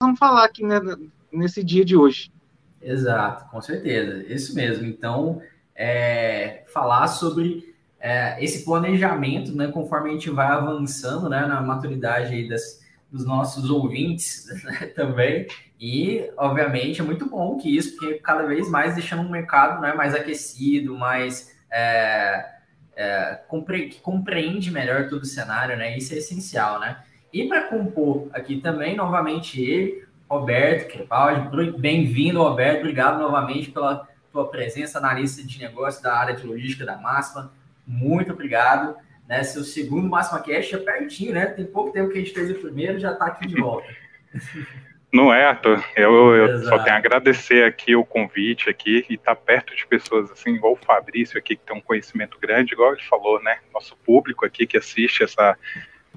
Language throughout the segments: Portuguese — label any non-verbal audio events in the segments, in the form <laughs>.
vamos falar aqui né, nesse dia de hoje. Exato, com certeza, isso mesmo. Então, é, falar sobre é, esse planejamento, né, conforme a gente vai avançando né, na maturidade das, dos nossos ouvintes né, <laughs> também. E, obviamente, é muito bom que isso, porque cada vez mais deixando um mercado né, mais aquecido, mais. É, é, compre que compreende melhor todo o cenário, né? Isso é essencial, né? E para compor aqui também, novamente, ele, Roberto Crepaldi. Bem-vindo, Roberto. Obrigado novamente pela tua presença na lista de negócios da área de logística da Máxima. Muito obrigado. Né? Seu segundo Máxima Cash é pertinho, né? Tem pouco tempo que a gente fez o primeiro, já está aqui de volta. <laughs> Não é, Arthur. Eu, eu só tenho a agradecer aqui o convite aqui e estar tá perto de pessoas assim, igual o Fabrício aqui, que tem um conhecimento grande, igual ele falou, né? Nosso público aqui que assiste essa,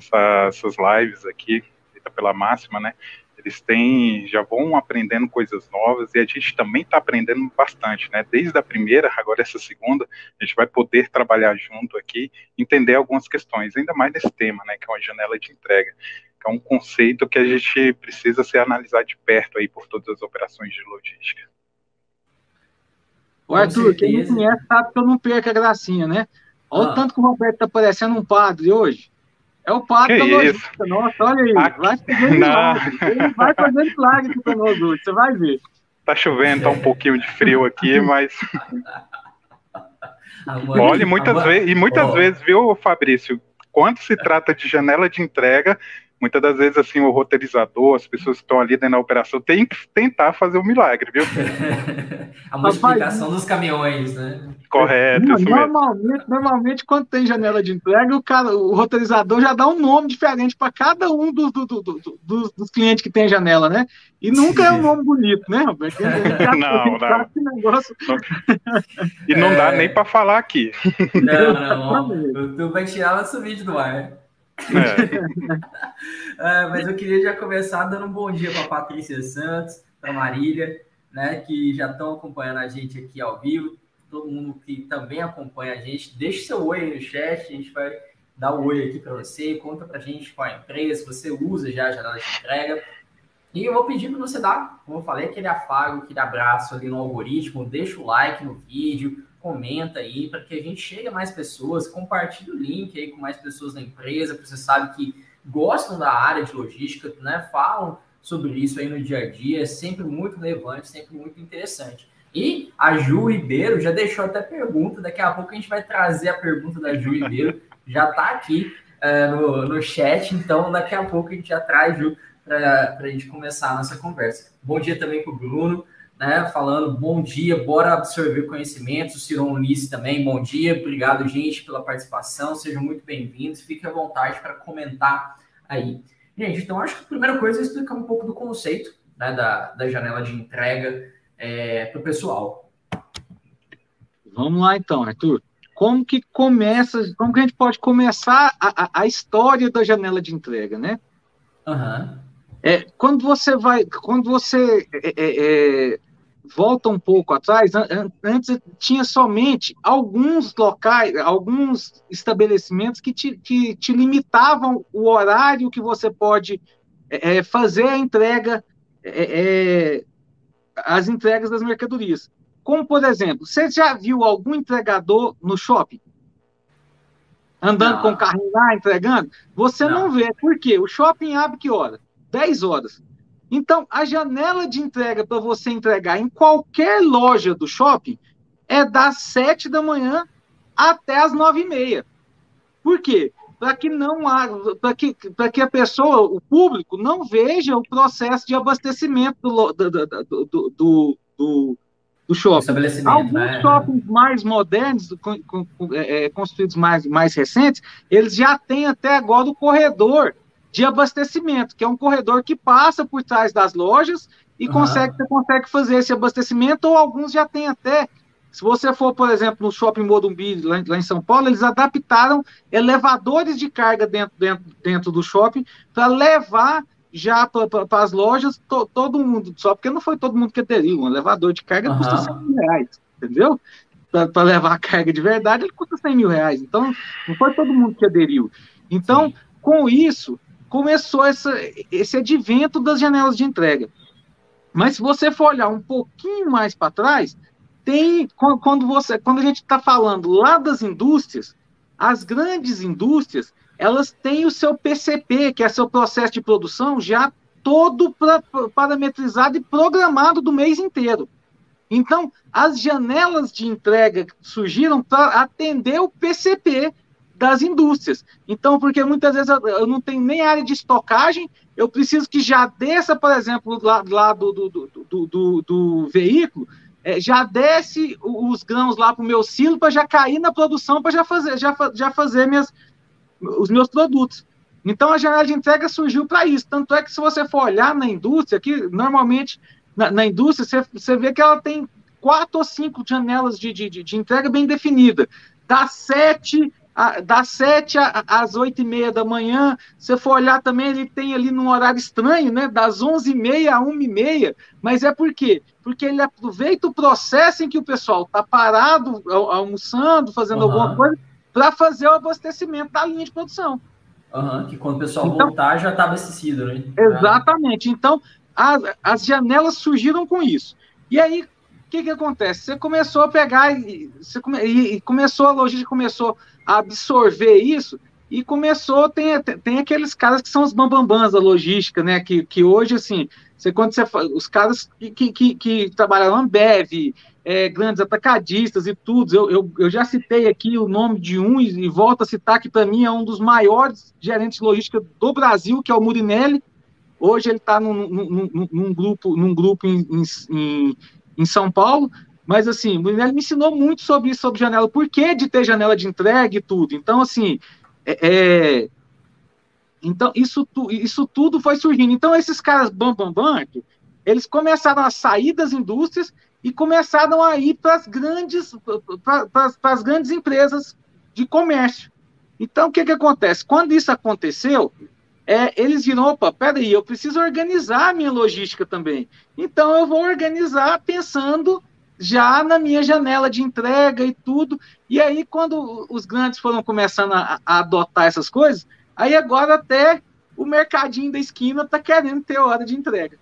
essa essas lives aqui, feita pela máxima, né? Eles têm, já vão aprendendo coisas novas e a gente também está aprendendo bastante, né? Desde a primeira, agora essa segunda, a gente vai poder trabalhar junto aqui, entender algumas questões, ainda mais nesse tema, né? Que é uma janela de entrega, que é um conceito que a gente precisa ser analisado de perto aí por todas as operações de logística. O Arthur, quem não conhece sabe que eu não perco a gracinha, né? Olha ah. o tanto que o Roberto está parecendo um padre hoje. É o padre da logística. Nossa, olha aí. Aqui... Vai fazendo milagre. Ele vai fazendo milagre aqui conosco hoje, você vai ver. Tá chovendo, tá um pouquinho de frio aqui, <laughs> mas. <laughs> Olha, muitas vezes, e muitas oh. vezes, viu, Fabrício, quando se trata de janela de entrega, muitas das vezes, assim, o roteirizador, as pessoas que estão ali dentro da operação, tem que tentar fazer o um milagre, viu? <laughs> a multiplicação dos caminhões, né? Correto, Não, normalmente, normalmente, quando tem janela de entrega, o, cara, o roteirizador já dá um nome diferente para cada um dos, do, do, do, dos, dos, clientes que tem janela, né? E nunca é um nome bonito, né, Roberto? <laughs> não, não. Negócio... e não é... dá nem para falar aqui. Não, não. <laughs> Tu vai tirar nosso vídeo do ar, né? É. é, <laughs> mas eu queria já começar dando um bom dia para Patrícia Santos, para Marília, né, que já estão acompanhando a gente aqui ao vivo. Todo mundo que também acompanha a gente, deixe seu oi aí no chat, a gente vai dar o um oi aqui para você, conta para a gente qual é a empresa, você usa já a janela de entrega. E eu vou pedir para você dar, como eu falei, aquele afago, aquele abraço ali no algoritmo, deixa o like no vídeo, comenta aí para que a gente chegue a mais pessoas, compartilhe o link aí com mais pessoas da empresa, que você sabe que gostam da área de logística, né? Falam sobre isso aí no dia a dia, é sempre muito relevante, sempre muito interessante. E a Ju Ribeiro já deixou até pergunta, daqui a pouco a gente vai trazer a pergunta da Ju Ribeiro, <laughs> já está aqui uh, no, no chat, então daqui a pouco a gente já traz, Ju, para a gente começar a nossa conversa. Bom dia também para o Bruno, né, falando bom dia, bora absorver conhecimentos. O Ciron Unice também, bom dia, obrigado, gente, pela participação, sejam muito bem-vindos, fiquem à vontade para comentar aí. Gente, então acho que a primeira coisa é explicar um pouco do conceito né, da, da janela de entrega é, para o pessoal. Vamos lá então, Arthur. Como que começa, como que a gente pode começar a, a, a história da janela de entrega, né? Uhum. É, quando você vai, quando você é, é, é volta um pouco atrás, antes tinha somente alguns locais, alguns estabelecimentos que te, que te limitavam o horário que você pode é, é fazer a entrega, é, é, as entregas das mercadorias. Como, por exemplo, você já viu algum entregador no shopping? Andando não. com o carrinho lá, entregando? Você não. não vê. Por quê? O shopping abre que hora? 10 horas. Então, a janela de entrega para você entregar em qualquer loja do shopping é das 7 da manhã até as 9 e meia. Por quê? Para que não para que, que a pessoa, o público, não veja o processo de abastecimento do, do, do, do, do, do shopping. Alguns né? shoppings mais modernos, é, é, construídos mais, mais recentes, eles já têm até agora o corredor de abastecimento, que é um corredor que passa por trás das lojas e uhum. consegue, você consegue fazer esse abastecimento, ou alguns já têm até. Se você for, por exemplo, no Shopping Morumbi, lá, lá em São Paulo, eles adaptaram elevadores de carga dentro, dentro, dentro do shopping para levar já para as lojas to, todo mundo, só porque não foi todo mundo que aderiu. Um elevador de carga uhum. custa 100 mil reais, entendeu? Para levar a carga de verdade, ele custa 100 mil reais. Então, não foi todo mundo que aderiu. Então, Sim. com isso, começou essa, esse advento das janelas de entrega. Mas se você for olhar um pouquinho mais para trás, tem quando você, quando a gente está falando lá das indústrias, as grandes indústrias, elas têm o seu PCP, que é seu processo de produção, já todo pra, parametrizado e programado do mês inteiro. Então, as janelas de entrega surgiram para atender o PCP das indústrias. Então, porque muitas vezes eu não tenho nem área de estocagem, eu preciso que já desça, por exemplo, lá, lá do, do, do, do, do veículo, é, já desce os grãos lá para o meu silo para já cair na produção, para já fazer, já, já fazer minhas, os meus produtos. Então a janela de entrega surgiu para isso. Tanto é que se você for olhar na indústria, que normalmente na, na indústria você, você vê que ela tem quatro ou cinco janelas de, de, de entrega bem definida. Das sete das sete às oito e meia da manhã. Se for olhar também, ele tem ali num horário estranho, né? Das onze e meia a uma e meia. Mas é por quê? Porque ele aproveita o processo em que o pessoal está parado, almoçando, fazendo uhum. alguma coisa, para fazer o abastecimento da linha de produção. Uhum, que quando o pessoal então, voltar já está abastecido, né? Exatamente. Então, as, as janelas surgiram com isso. E aí, o que, que acontece? Você começou a pegar, e, come, e começou, a logística começou absorver isso, e começou, tem, tem aqueles caras que são os bambambãs da logística, né? Que, que hoje, assim, você, quando você os caras que, que, que trabalharam Ambev, é, grandes atacadistas e tudo, eu, eu, eu, já citei aqui o nome de um e, e volto a citar que para mim é um dos maiores gerentes de logística do Brasil, que é o Murinelli. Hoje ele está num, num, num, grupo, num grupo em, em, em São Paulo, mas, assim, o Brunelli me ensinou muito sobre isso, sobre janela, por que de ter janela de entrega e tudo. Então, assim, é, é, então isso, isso tudo foi surgindo. Então, esses caras bam, bam, bam, eles começaram a sair das indústrias e começaram a ir para as grandes, para as grandes empresas de comércio. Então, o que, que acontece? Quando isso aconteceu, é, eles viram, opa, peraí, eu preciso organizar a minha logística também. Então, eu vou organizar pensando já na minha janela de entrega e tudo. E aí, quando os grandes foram começando a, a adotar essas coisas, aí agora até o mercadinho da esquina está querendo ter hora de entrega.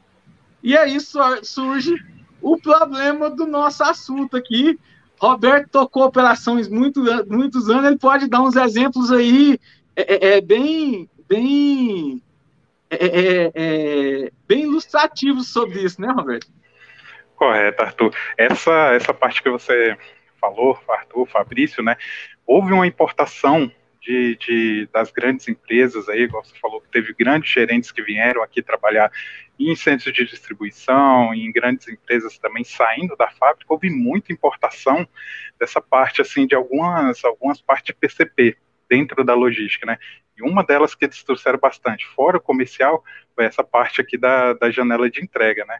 E aí surge o problema do nosso assunto aqui. Roberto tocou operações muito, muitos anos, ele pode dar uns exemplos aí é, é, é bem, bem, é, é, é, bem ilustrativos sobre isso, né, Roberto? Correto, Arthur. Essa, essa parte que você falou, Arthur, Fabrício, né? Houve uma importação de, de, das grandes empresas aí, igual você falou, que teve grandes gerentes que vieram aqui trabalhar em centros de distribuição, em grandes empresas também saindo da fábrica, houve muita importação dessa parte, assim, de algumas, algumas partes de PCP dentro da logística, né? E uma delas que eles trouxeram bastante, fora o comercial, foi essa parte aqui da, da janela de entrega, né?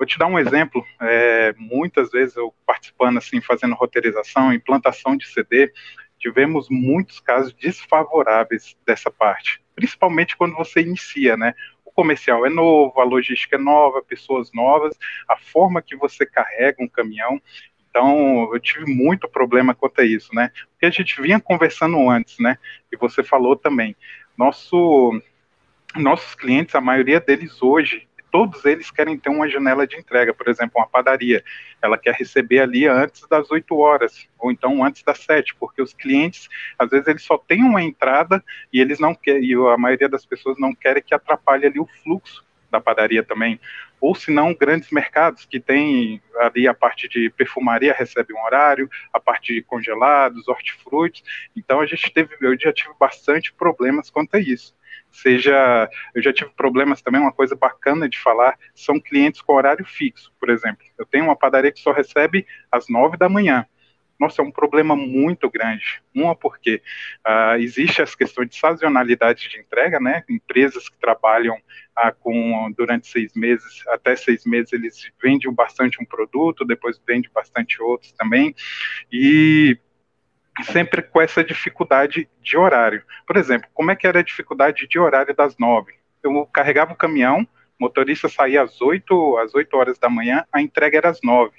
Vou te dar um exemplo. É, muitas vezes eu participando assim, fazendo roteirização, implantação de CD, tivemos muitos casos desfavoráveis dessa parte, principalmente quando você inicia, né? O comercial é novo, a logística é nova, pessoas novas, a forma que você carrega um caminhão. Então, eu tive muito problema quanto a isso, né? Porque a gente vinha conversando antes, né? E você falou também. Nosso, nossos clientes, a maioria deles hoje, todos eles querem ter uma janela de entrega, por exemplo, uma padaria, ela quer receber ali antes das 8 horas, ou então antes das 7, porque os clientes, às vezes, eles só têm uma entrada e eles não querem, e a maioria das pessoas não querem que atrapalhe ali o fluxo da padaria também, ou se não grandes mercados que tem ali a parte de perfumaria recebe um horário, a parte de congelados, hortifrutis, então a gente teve, eu já tive bastante problemas quanto a isso seja, eu já tive problemas também, uma coisa bacana de falar, são clientes com horário fixo, por exemplo. Eu tenho uma padaria que só recebe às nove da manhã. Nossa, é um problema muito grande. Uma, porque uh, existe as questões de sazonalidade de entrega, né? Empresas que trabalham uh, com durante seis meses, até seis meses, eles vendem bastante um produto, depois vendem bastante outros também. E sempre com essa dificuldade de horário. Por exemplo, como é que era a dificuldade de horário das nove? Eu carregava o caminhão, motorista saía às oito, às oito horas da manhã, a entrega era às nove.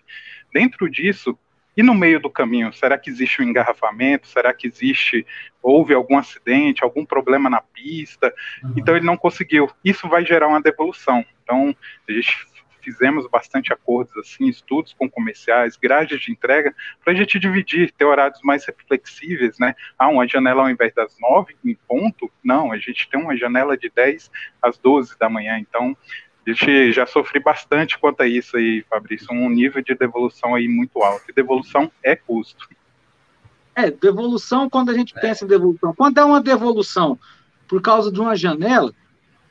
Dentro disso, E no meio do caminho, será que existe um engarrafamento? Será que existe, houve algum acidente, algum problema na pista? Uhum. Então ele não conseguiu. Isso vai gerar uma devolução. Então a gente fizemos bastante acordos assim, estudos com comerciais, grades de entrega, para a gente dividir, ter horários mais flexíveis, né? Ah, uma janela ao invés das nove em ponto, não, a gente tem uma janela de 10 às 12 da manhã, então a gente já sofri bastante quanto a isso aí, Fabrício, um nível de devolução aí muito alto. E devolução é custo. É, devolução, quando a gente é. pensa em devolução, quando é uma devolução por causa de uma janela,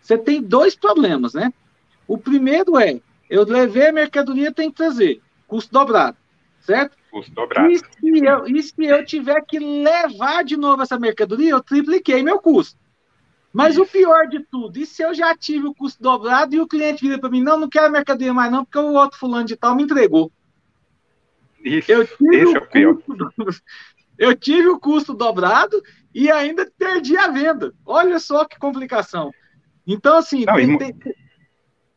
você tem dois problemas, né? O primeiro é, eu levei a mercadoria, tem que trazer, custo dobrado, certo? Custo dobrado. E se eu, e se eu tiver que levar de novo essa mercadoria, eu tripliquei meu custo. Mas o pior de tudo, e se eu já tive o custo dobrado e o cliente vira para mim, não, não quero a mercadoria mais não, porque o outro fulano de tal me entregou. Isso, eu tive esse é o pior. Custo, eu tive o custo dobrado e ainda perdi a venda. Olha só que complicação. Então, assim, não, tem, tem,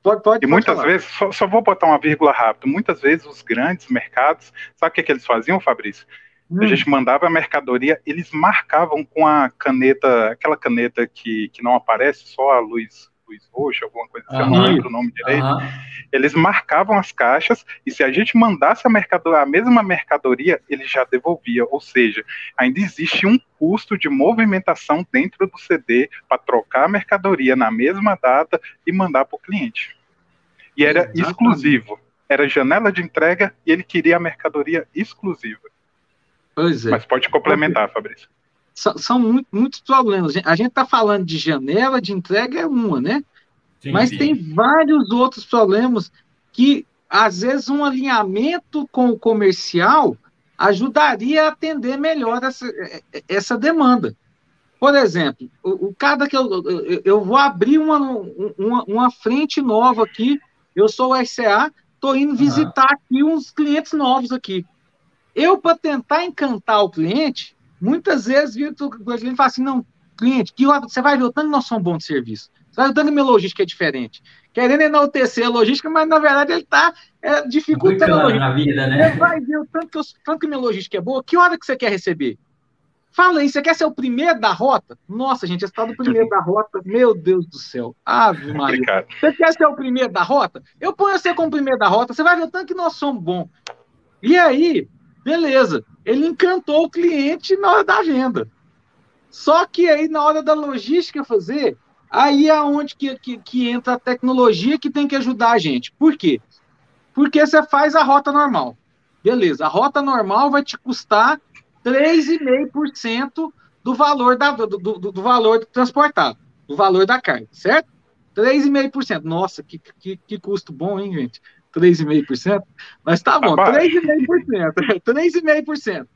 pode, pode, e muitas falar. vezes, só, só, vou botar uma vírgula rápida, muitas vezes os grandes mercados, sabe o que, que eles faziam, Fabrício? Hum. A gente mandava a mercadoria, eles marcavam com a caneta, aquela caneta que, que não aparece, só a luz, luz roxa, alguma coisa assim, uhum. eu não lembro o nome direito. Uhum. Eles marcavam as caixas e se a gente mandasse a, mercadoria, a mesma mercadoria, ele já devolvia. Ou seja, ainda existe um custo de movimentação dentro do CD para trocar a mercadoria na mesma data e mandar para o cliente. E era Exatamente. exclusivo. Era janela de entrega e ele queria a mercadoria exclusiva. Pois é. Mas pode complementar, Fabrício. São, são muito, muitos problemas. A gente está falando de janela de entrega, é uma, né? Sim, Mas sim. tem vários outros problemas que, às vezes, um alinhamento com o comercial ajudaria a atender melhor essa, essa demanda. Por exemplo, o, o cada que eu, eu, eu vou abrir uma, uma, uma, frente nova aqui, eu sou o SCA, estou indo visitar uhum. aqui uns clientes novos aqui. Eu, para tentar encantar o cliente, muitas vezes o cliente fala assim: não, cliente, que você vai ver o tanto que nós somos bons de serviço. Você vai ver o tanto que minha logística é diferente. Querendo enaltecer a logística, mas na verdade ele está é, dificultando a logística. Vida, né? Você vai ver o tanto que, eu, tanto que minha logística é boa. Que hora que você quer receber? Fala aí, você quer ser o primeiro da rota? Nossa, gente, esse tal do primeiro da rota, meu Deus do céu. Ave <laughs> Maria. Você quer ser o primeiro da rota? Eu ponho você como primeiro da rota, você vai ver o tanto que nós somos bons. E aí, Beleza. Ele encantou o cliente na hora da venda. Só que aí, na hora da logística fazer, aí é onde que, que, que entra a tecnologia que tem que ajudar a gente. Por quê? Porque você faz a rota normal. Beleza, a rota normal vai te custar 3,5% do valor da, do, do, do, valor transportado, do valor da carga, certo? 3,5%. Nossa, que, que, que custo bom, hein, gente? 3,5%? Mas tá bom, 3,5%. 3,5%.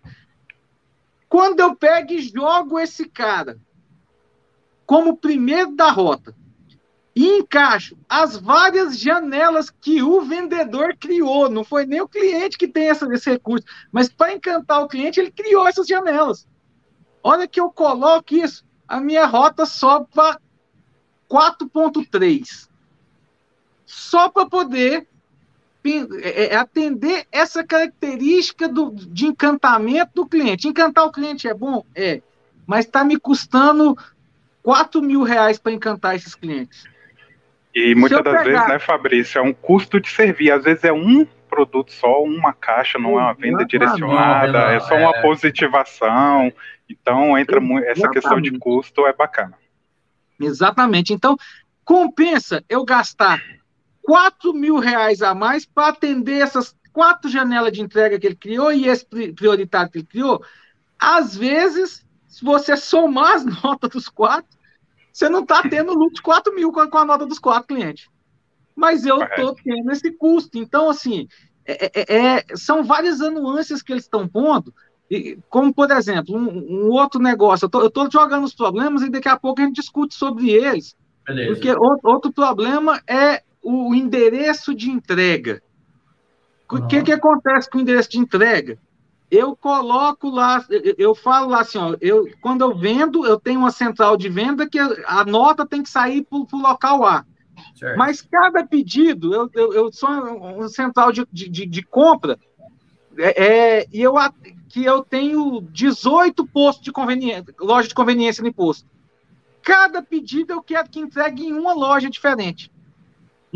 Quando eu pego e jogo esse cara como primeiro da rota e encaixo as várias janelas que o vendedor criou, não foi nem o cliente que tem essa, esse recurso, mas para encantar o cliente, ele criou essas janelas. Olha que eu coloco isso, a minha rota sobe para 4,3. Só para poder é, é, atender essa característica do, de encantamento do cliente. Encantar o cliente é bom? É. Mas está me custando 4 mil reais para encantar esses clientes. E muitas das pegar... vezes, né, Fabrício, é um custo de servir. Às vezes é um produto só, uma caixa, não é uma venda direcionada, não, é só uma é... positivação. Então, entra muito, essa questão de custo é bacana. Exatamente. Então, compensa eu gastar 4 mil reais a mais para atender essas quatro janelas de entrega que ele criou e esse prioritário que ele criou. Às vezes, se você somar as <laughs> notas dos quatro, você não está tendo lucro de 4 mil com a, nota dos quatro clientes. Mas eu estou tendo esse custo. Então, assim, é, é, é, são várias anuâncias que eles estão pondo, e, como, por exemplo, um, um outro negócio. Eu estou jogando os problemas e daqui a pouco a gente discute sobre eles. Beleza. Porque outro, outro problema é o endereço de entrega. O que, que acontece com o endereço de entrega? Eu coloco lá, eu falo lá assim, ó, eu, quando eu vendo, eu tenho uma central de venda que a nota tem que sair para o local A. Certo. Mas cada pedido, eu, eu, eu sou uma central de, de, de compra, é, é, e eu, que eu tenho 18 postos de conveniência, loja de conveniência no imposto. Cada pedido eu quero que entregue em uma loja diferente.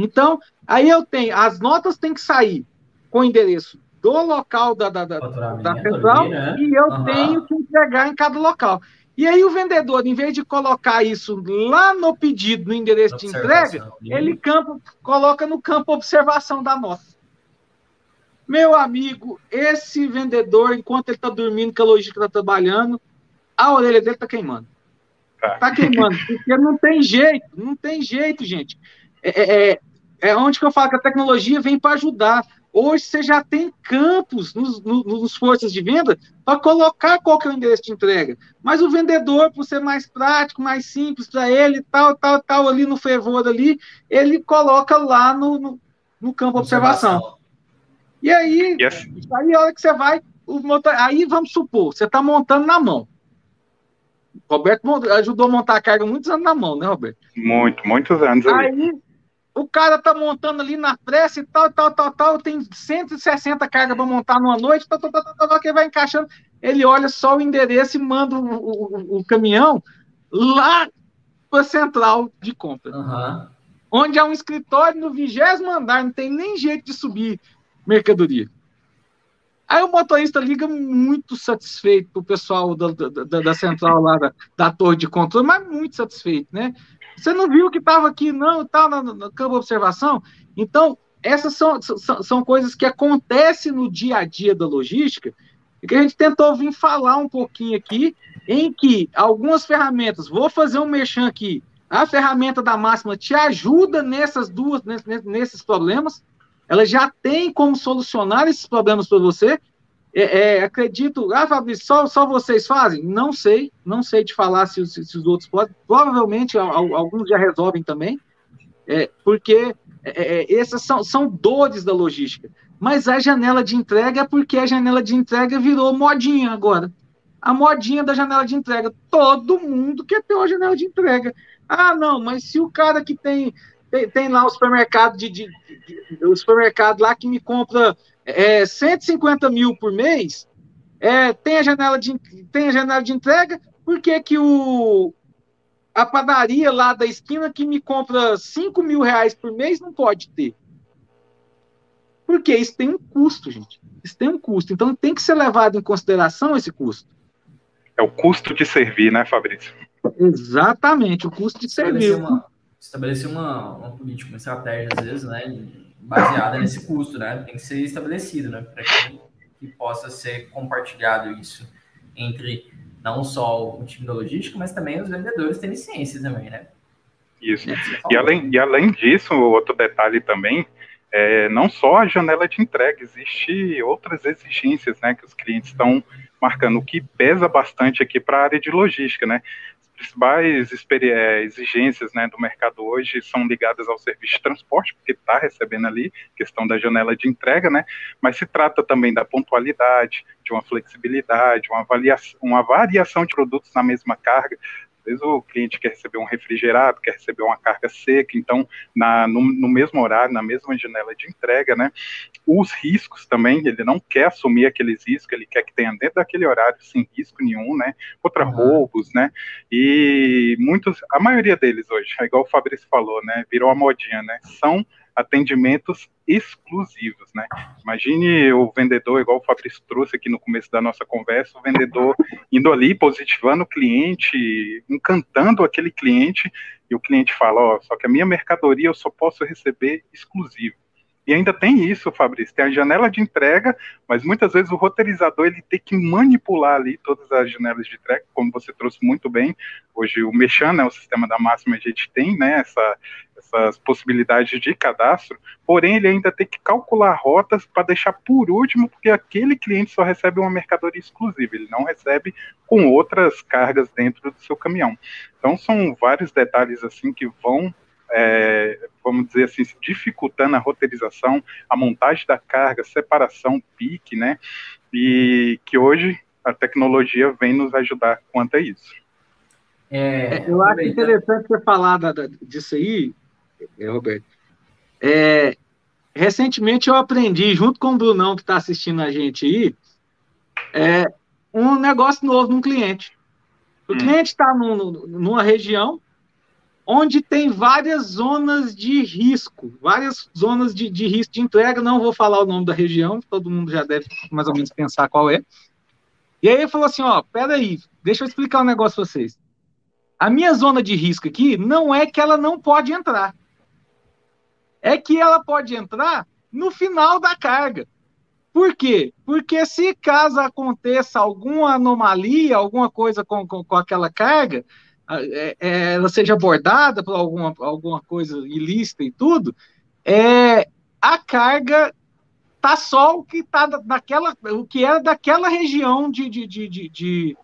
Então, aí eu tenho, as notas têm que sair com o endereço do local da, da, da, da central né? e eu uhum. tenho que entregar em cada local. E aí o vendedor, em vez de colocar isso lá no pedido, no endereço de entrega, ele campo, coloca no campo observação da nota. Meu amigo, esse vendedor, enquanto ele está dormindo, que a logística está trabalhando, a orelha dele está queimando. Está tá queimando, porque não tem jeito, não tem jeito, gente. É, é, é, onde que eu falo que a tecnologia vem para ajudar. Hoje você já tem campos nos, nos, nos forças de venda para colocar qual que é o endereço de entrega. Mas o vendedor, por ser mais prático, mais simples para ele, tal, tal, tal, ali no fervor ali, ele coloca lá no, no, no campo observação. observação. E aí, yes. aí a hora que você vai, motor, aí vamos supor, você está montando na mão. Roberto ajudou a montar a carga muitos anos na mão, né, Roberto? Muito, muitos anos. Aí, ali. O cara tá montando ali na pressa e tal, tal, tal, tal, tem 160 cargas para montar numa noite, tal, tal, tal, tal, tal, que vai encaixando. Ele olha só o endereço e manda o, o, o caminhão lá para a central de compra. Uhum. Onde há um escritório no vigésimo andar, não tem nem jeito de subir mercadoria. Aí o motorista liga muito satisfeito para o pessoal da, da, da, central lá, da, da torre de controle, mas muito satisfeito, né? Você não viu que estava aqui, não, está no, no, campo de observação? Então, essas são, são, são, coisas que acontecem no dia a dia da logística e que a gente tentou vir falar um pouquinho aqui, em que algumas ferramentas, vou fazer um mexão aqui, a ferramenta da máxima te ajuda nessas duas, nesses problemas, ela já tem como solucionar esses problemas para você, é, é, acredito, ah, Fabrício, só, só vocês fazem? Não sei, não sei te falar se, se, se os outros podem. Provavelmente alguns já resolvem também, é, porque é, é, essas são, são dores da logística. Mas a janela de entrega é porque a janela de entrega virou modinha agora. A modinha da janela de entrega. Todo mundo quer ter uma janela de entrega. Ah, não, mas se o cara que tem tem, tem lá o supermercado de, de, de, o supermercado lá que me compra é, 150 mil por mês, é, tem, a janela de, tem a janela de entrega, por que, que o, a padaria lá da esquina que me compra 5 mil reais por mês não pode ter? Porque isso tem um custo, gente. Isso tem um custo. Então tem que ser levado em consideração esse custo. É o custo de servir, né, Fabrício? Exatamente, o custo de servir. Uma, estabelecer uma, uma política, uma estratégia, às vezes, né, baseada nesse custo, né? Tem que ser estabelecido, né? Para que, que, possa ser compartilhado isso entre não só o time da logística, mas também os vendedores terem ciência também, né? Isso. E além, e além disso, outro detalhe também, é, não só a janela de entrega, existe outras exigências, né, que os clientes estão marcando, o que pesa bastante aqui para a área de logística, né? Principais é, exigências né, do mercado hoje são ligadas ao serviço de transporte, porque está recebendo ali, questão da janela de entrega, né? Mas se trata também da pontualidade, de uma flexibilidade, uma, avaliação, uma variação de produtos na mesma carga. Às vezes o cliente quer receber um refrigerado, quer receber uma carga seca, então na, no, no, mesmo horário, na mesma janela de entrega, né? Os riscos também, ele não quer assumir aqueles riscos, ele quer que tenha dentro daquele horário sem risco nenhum, né? Contra uhum. roubos, né? E muitos, a maioria deles hoje, é igual o Fabrício falou, né? Virou a modinha, né? São atendimentos exclusivos, né? Imagine o vendedor, igual o Fabrício trouxe aqui no começo da nossa conversa, o vendedor indo ali, positivando o cliente, encantando aquele cliente, e o cliente fala, ó, oh, só que a minha mercadoria eu só posso receber exclusivo. E ainda tem isso, Fabrício, tem a janela de entrega, mas muitas vezes o roteirizador ele tem que manipular ali todas as janelas de entrega, como você trouxe muito bem. Hoje o Mechan, né, o sistema da máxima, a gente tem né, essa, essas possibilidades de cadastro, porém ele ainda tem que calcular rotas para deixar por último, porque aquele cliente só recebe uma mercadoria exclusiva, ele não recebe com outras cargas dentro do seu caminhão. Então são vários detalhes assim que vão é, vamos dizer assim, dificultando a roteirização, a montagem da carga, separação, pique, né? E que hoje a tecnologia vem nos ajudar quanto a isso. É, é eu acho interessante você falar da, da, disso aí, é, Roberto. É, recentemente eu aprendi, junto com o Brunão que está assistindo a gente aí, é, um negócio novo num cliente. O hum. cliente está numa região onde tem várias zonas de risco, várias zonas de, de, risco de entrega. Não vou falar o nome da região, todo mundo já deve mais ou menos pensar qual é. E aí ele falou assim: ó, peraí, deixa eu explicar um negócio para vocês. A minha zona de risco aqui não é que ela não pode entrar, é que ela pode entrar no final da carga. Por quê? Porque se caso aconteça alguma anomalia, alguma coisa com, com, com aquela carga, ela seja abordada por alguma, alguma coisa ilícita e tudo, é, a carga tá só o que está daquela, o que é daquela região de, de, de, de, de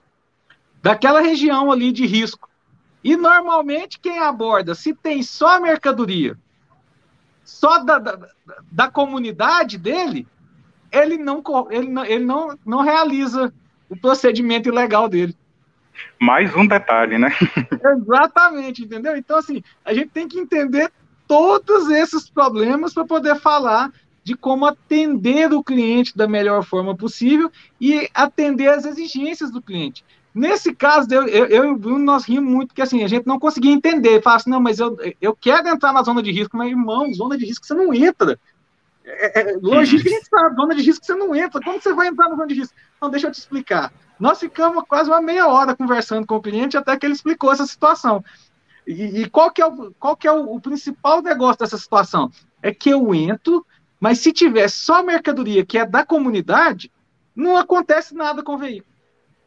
daquela região ali de risco. E normalmente quem aborda, se tem só mercadoria, só da, da, da comunidade dele, ele não, ele não, ele não, não realiza o procedimento ilegal dele. Mais um detalhe, né? <laughs> Exatamente, entendeu? Então, assim, a gente tem que entender todos esses problemas para poder falar de como atender o cliente da melhor forma possível e atender as exigências do cliente. Nesse caso, eu, eu, eu e o Bruno, nós rimos muito, porque assim, a gente não conseguia entender. Fala assim, não, mas eu, eu quero entrar na zona de risco, mas, irmão, zona de risco você não entra. É, é, logística a gente sabe, zona de risco você não entra. Como você vai entrar na zona de risco? Não, deixa eu te explicar. Nós ficamos quase uma meia hora conversando com o cliente até que ele explicou essa situação. E, e qual que é, o, qual que é o, o, principal negócio dessa situação? É que eu entro, mas se tiver só mercadoria que é da comunidade, não acontece nada com o veículo.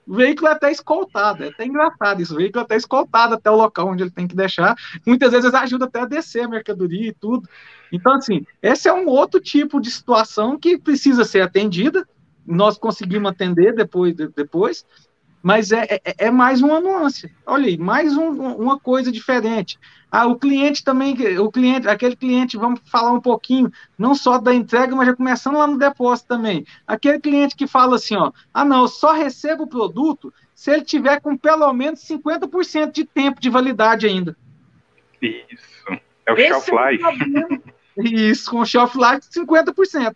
O veículo é até escoltado, é até engraçado isso. O veículo é até escoltado até o local onde ele tem que deixar. Muitas vezes ajuda até a descer a mercadoria e tudo. Então, assim, esse é um outro tipo de situação que precisa ser atendida, nós conseguimos atender depois, depois mas é, é, é mais uma nuance. Olha aí, mais um, uma coisa diferente. Ah, o cliente também, o cliente, aquele cliente, vamos falar um pouquinho, não só da entrega, mas já começando lá no depósito também. Aquele cliente que fala assim, ó, ah não, eu só recebo o produto se ele tiver com pelo menos 50% de tempo de validade ainda. Isso. É o Esse shelf life. É <laughs> Isso, com shelf life de 50%.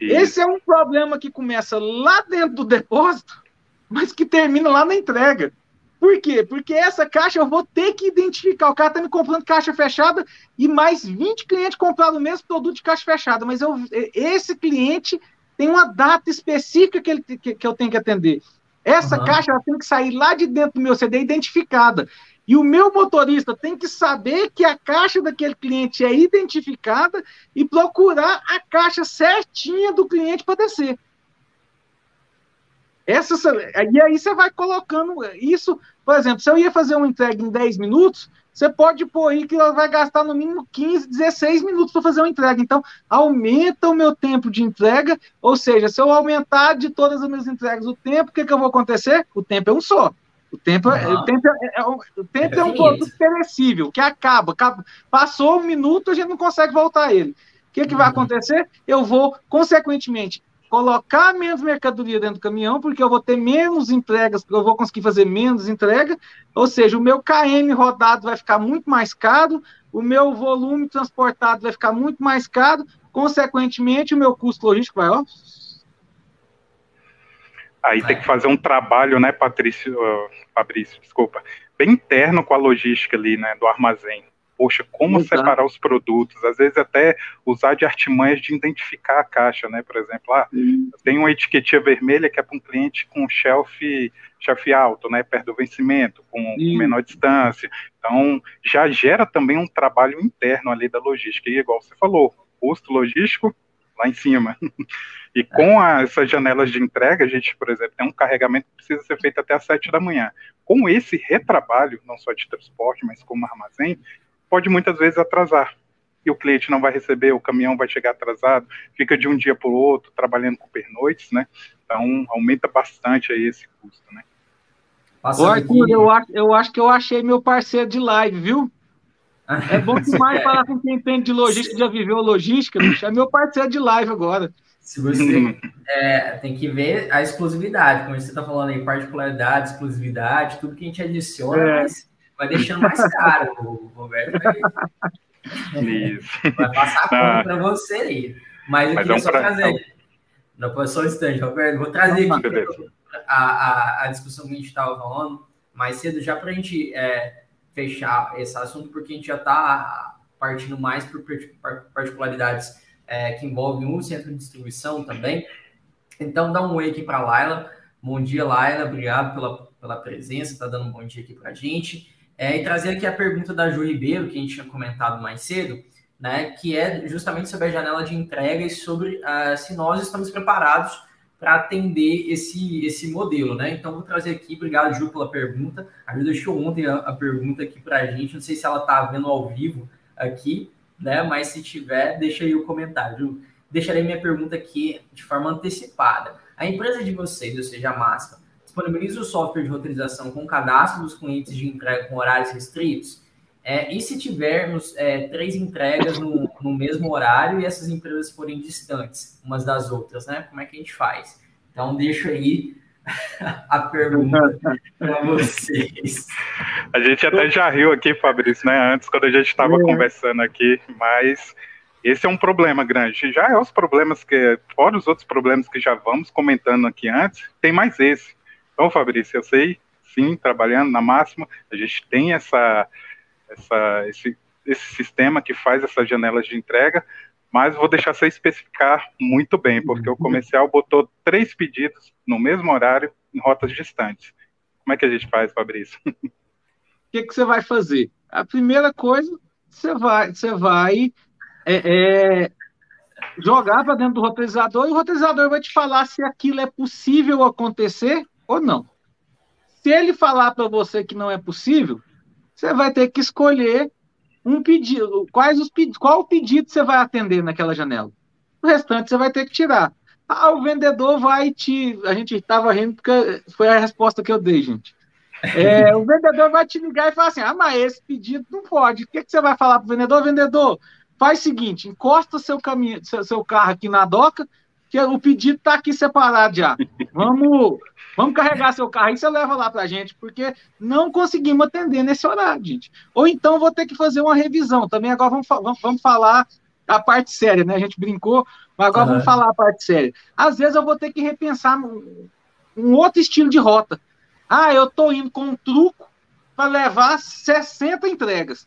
Isso. Esse é um problema que começa lá dentro do depósito, mas que termina lá na entrega. Por quê? Porque essa caixa eu vou ter que identificar. O cara está me comprando caixa fechada e mais 20 clientes compraram o mesmo produto de caixa fechada, mas eu, esse cliente tem uma data específica que, ele, que, que eu tenho que atender. Essa uhum. caixa ela tem que sair lá de dentro do meu CD identificada. E o meu motorista tem que saber que a caixa daquele cliente é identificada e procurar a caixa certinha do cliente para descer. Essa, e aí você vai colocando isso, por exemplo, se eu ia fazer uma entrega em 10 minutos, você pode pôr aí que ela vai gastar no mínimo 15, 16 minutos para fazer uma entrega. Então, aumenta o meu tempo de entrega, ou seja, se eu aumentar de todas as minhas entregas o tempo, o que, que eu vou acontecer? O tempo é um só. O tempo, é, o tempo, é, é, o tempo é, é um produto perecível, que acaba, acaba, Passou um minuto, a gente não consegue voltar a ele. O que, que vai uhum. acontecer? Eu vou, consequentemente, colocar menos mercadoria dentro do caminhão, porque eu vou ter menos entregas, eu vou conseguir fazer menos entrega, ou seja, o meu KM rodado vai ficar muito mais caro, o meu volume transportado vai ficar muito mais caro, consequentemente, o meu custo logístico vai, ó, Aí é. tem que fazer um trabalho, né, Patrício, uh, Fabrício, desculpa, bem interno com a logística ali, né, do armazém. Poxa, como Exato. separar os produtos? Às vezes até usar de artimanhas de identificar a caixa, né? Por exemplo, ah, tem uma etiquetinha vermelha que é para um cliente com shelf, shelf alto, né? Perto do vencimento, com, com menor distância. Então, já gera também um trabalho interno ali da logística. E igual você falou, custo logístico lá em cima. <laughs> E com a, essas janelas de entrega, a gente, por exemplo, tem um carregamento que precisa ser feito até às 7 da manhã. Com esse retrabalho, não só de transporte, mas como armazém, pode muitas vezes atrasar. E o cliente não vai receber, o caminhão vai chegar atrasado, fica de um dia para o outro, trabalhando com pernoites, né? Então, aumenta bastante aí esse custo, né? Ô, Arthur, eu, eu acho que eu achei meu parceiro de live, viu? É bom demais falar com quem entende de logística, já viveu logística, bicho. É meu parceiro de live agora. Se você é, tem que ver a exclusividade, como você está falando aí, particularidade, exclusividade, tudo que a gente adiciona, é. mas vai deixando mais caro. O Roberto vai, vai passar a conta para você aí. Mas eu Mas queria é um só pra... trazer. Não, foi só um instante, Roberto. Vou trazer aqui a, a, a, discussão que a gente estava falando mais cedo, já para a gente é, fechar esse assunto, porque a gente já está partindo mais por particularidades é, que envolvem um centro de distribuição também. Então, dá um oi aqui para a Laila. Bom dia, Laila. Obrigado pela, pela presença, está dando um bom dia aqui para a gente. É, e trazer aqui a pergunta da Ju Ribeiro, que a gente tinha comentado mais cedo, né, que é justamente sobre a janela de entrega e sobre uh, se nós estamos preparados para atender esse, esse modelo, né? Então, vou trazer aqui, obrigado, Ju, pela pergunta. A Ju deixou ontem a, a pergunta aqui para a gente, não sei se ela está vendo ao vivo aqui, né? Mas se tiver, deixa aí o comentário, Ju. Deixarei minha pergunta aqui de forma antecipada. A empresa de vocês, ou seja, a Masca, disponibiliza o software de roteirização com cadastro dos clientes de entrega com horários restritos? É, e se tivermos é, três entregas no, no, mesmo horário e essas empresas forem distantes umas das outras, né? Como é que a gente faz? Então, deixo aí <laughs> a pergunta para vocês. A gente até já riu aqui, Fabrício, né? Antes, quando a gente estava é. conversando aqui, mas esse é um problema grande. Já é os problemas que, fora os outros problemas que já vamos comentando aqui antes, tem mais esse. Então, Fabrício, eu sei, sim, trabalhando na máxima, a gente tem essa essa, esse, esse sistema que faz essas janelas de entrega, mas vou deixar você especificar muito bem, porque o comercial botou três pedidos no mesmo horário em rotas distantes. Como é que a gente faz, Fabrício? O que, que você vai fazer? A primeira coisa, você vai, você vai é, é, jogar para dentro do roteirizador e o roteirizador vai te falar se aquilo é possível acontecer ou não. Se ele falar para você que não é possível, você vai ter que escolher um pedido, quais os pedidos, qual o pedido você vai atender naquela janela. O restante você vai ter que tirar. Ah, o vendedor vai te. A gente estava rindo porque foi a resposta que eu dei, gente. É, o vendedor vai te ligar e falar assim: ah, mas esse pedido não pode. O que, que você vai falar para o vendedor? Vendedor, faz o seguinte: encosta seu, caminho, seu, seu carro aqui na doca, que o pedido está aqui separado já. Vamos Vamos carregar seu carro e você leva lá para a gente, porque não conseguimos atender nesse horário, gente. Ou então vou ter que fazer uma revisão. Também agora vamos, vamos, vamos falar a parte séria, né? A gente brincou, mas agora uhum. vamos falar a parte séria. Às vezes eu vou ter que repensar um, um outro estilo de rota. Ah, eu estou indo com um truco para levar 60 entregas.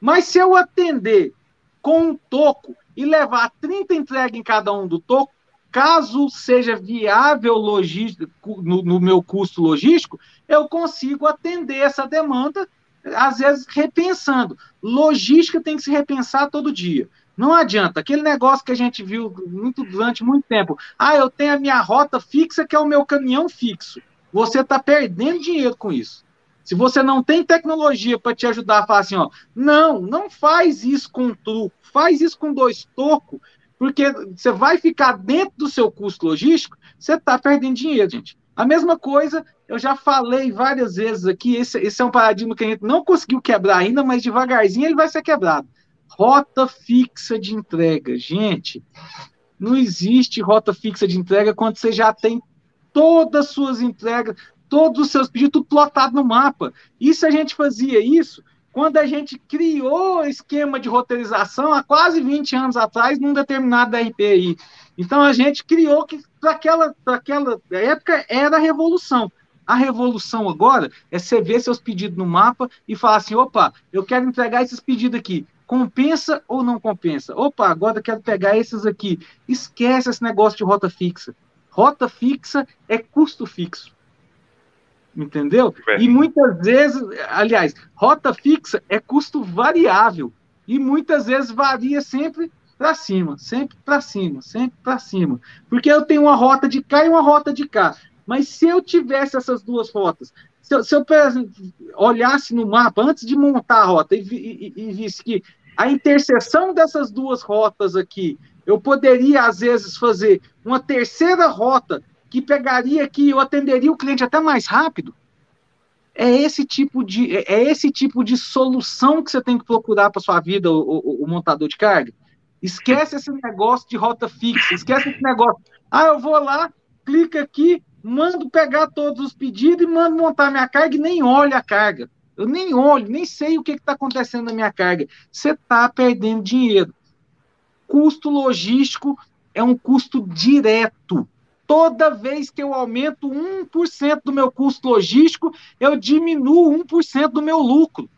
Mas se eu atender com um toco e levar 30 entregas em cada um do toco, caso seja viável logístico, no, no, meu custo logístico, eu consigo atender essa demanda, às vezes repensando. Logística tem que se repensar todo dia. Não adianta, aquele negócio que a gente viu muito, durante muito tempo. Ah, eu tenho a minha rota fixa, que é o meu caminhão fixo. Você está perdendo dinheiro com isso. Se você não tem tecnologia para te ajudar a falar assim, ó, não, não faz isso com um truco, faz isso com dois tocos, porque você vai ficar dentro do seu custo logístico, você está perdendo dinheiro, gente. A mesma coisa, eu já falei várias vezes aqui, esse, esse é um paradigma que a gente não conseguiu quebrar ainda, mas devagarzinho ele vai ser quebrado. Rota fixa de entrega. Gente, não existe rota fixa de entrega quando você já tem todas as suas entregas, todos os seus pedidos tudo plotado no mapa. E se a gente fazia isso, quando a gente criou o esquema de roteirização há quase 20 anos atrás, num determinado RPI. Então a gente criou que para aquela, aquela época era a revolução. A revolução agora é você ver seus pedidos no mapa e falar assim: opa, eu quero entregar esses pedidos aqui. Compensa ou não compensa? Opa, agora eu quero pegar esses aqui. Esquece esse negócio de rota fixa. Rota fixa é custo fixo entendeu? É. E muitas vezes, aliás, rota fixa é custo variável e muitas vezes varia sempre para cima, sempre para cima, sempre para cima, porque eu tenho uma rota de cá e uma rota de cá. Mas se eu tivesse essas duas rotas, se eu, se eu olhasse no mapa antes de montar a rota e, e, e visse que a interseção dessas duas rotas aqui, eu poderia às vezes fazer uma terceira rota que pegaria aqui, eu atenderia o cliente até mais rápido. É esse tipo de, é, é esse tipo de solução que você tem que procurar para sua vida, o, o, o, montador de carga. Esquece esse negócio de rota fixa, esquece esse negócio. Ah, eu vou lá, clica aqui, mando pegar todos os pedidos e mando montar minha carga e nem olho a carga. Eu nem olho, nem sei o que está acontecendo na minha carga. Você está perdendo dinheiro. custo logístico é um custo direto. Toda vez que eu aumento 1% do meu custo logístico, eu diminuo 1% do meu lucro.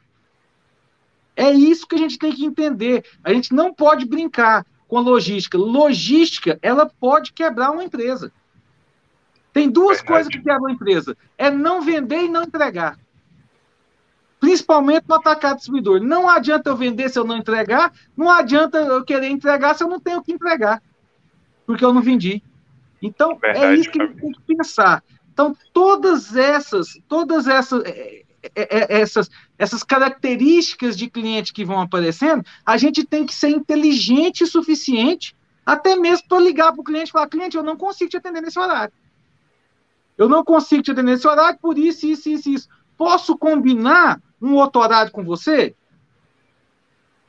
É isso que a gente tem que entender. A gente não pode brincar com a logística. Logística, ela pode quebrar uma empresa. Tem duas Verdade. coisas que quebram a empresa: é não vender e não entregar. Principalmente no atacado distribuidor. Não adianta eu vender se eu não entregar, não adianta eu querer entregar se eu não tenho o que entregar, porque eu não vendi. Então, é Verdade, é isso que a gente tem que pensar. Então, todas essas, todas essas, é, é, essas, essas características de cliente que vão aparecendo, a gente tem que ser inteligente o suficiente, até mesmo para ligar para o cliente e falar: cliente, eu não consigo te atender nesse horário. Eu não consigo te atender nesse horário por isso, isso, isso, isso. Posso combinar um outro horário com você?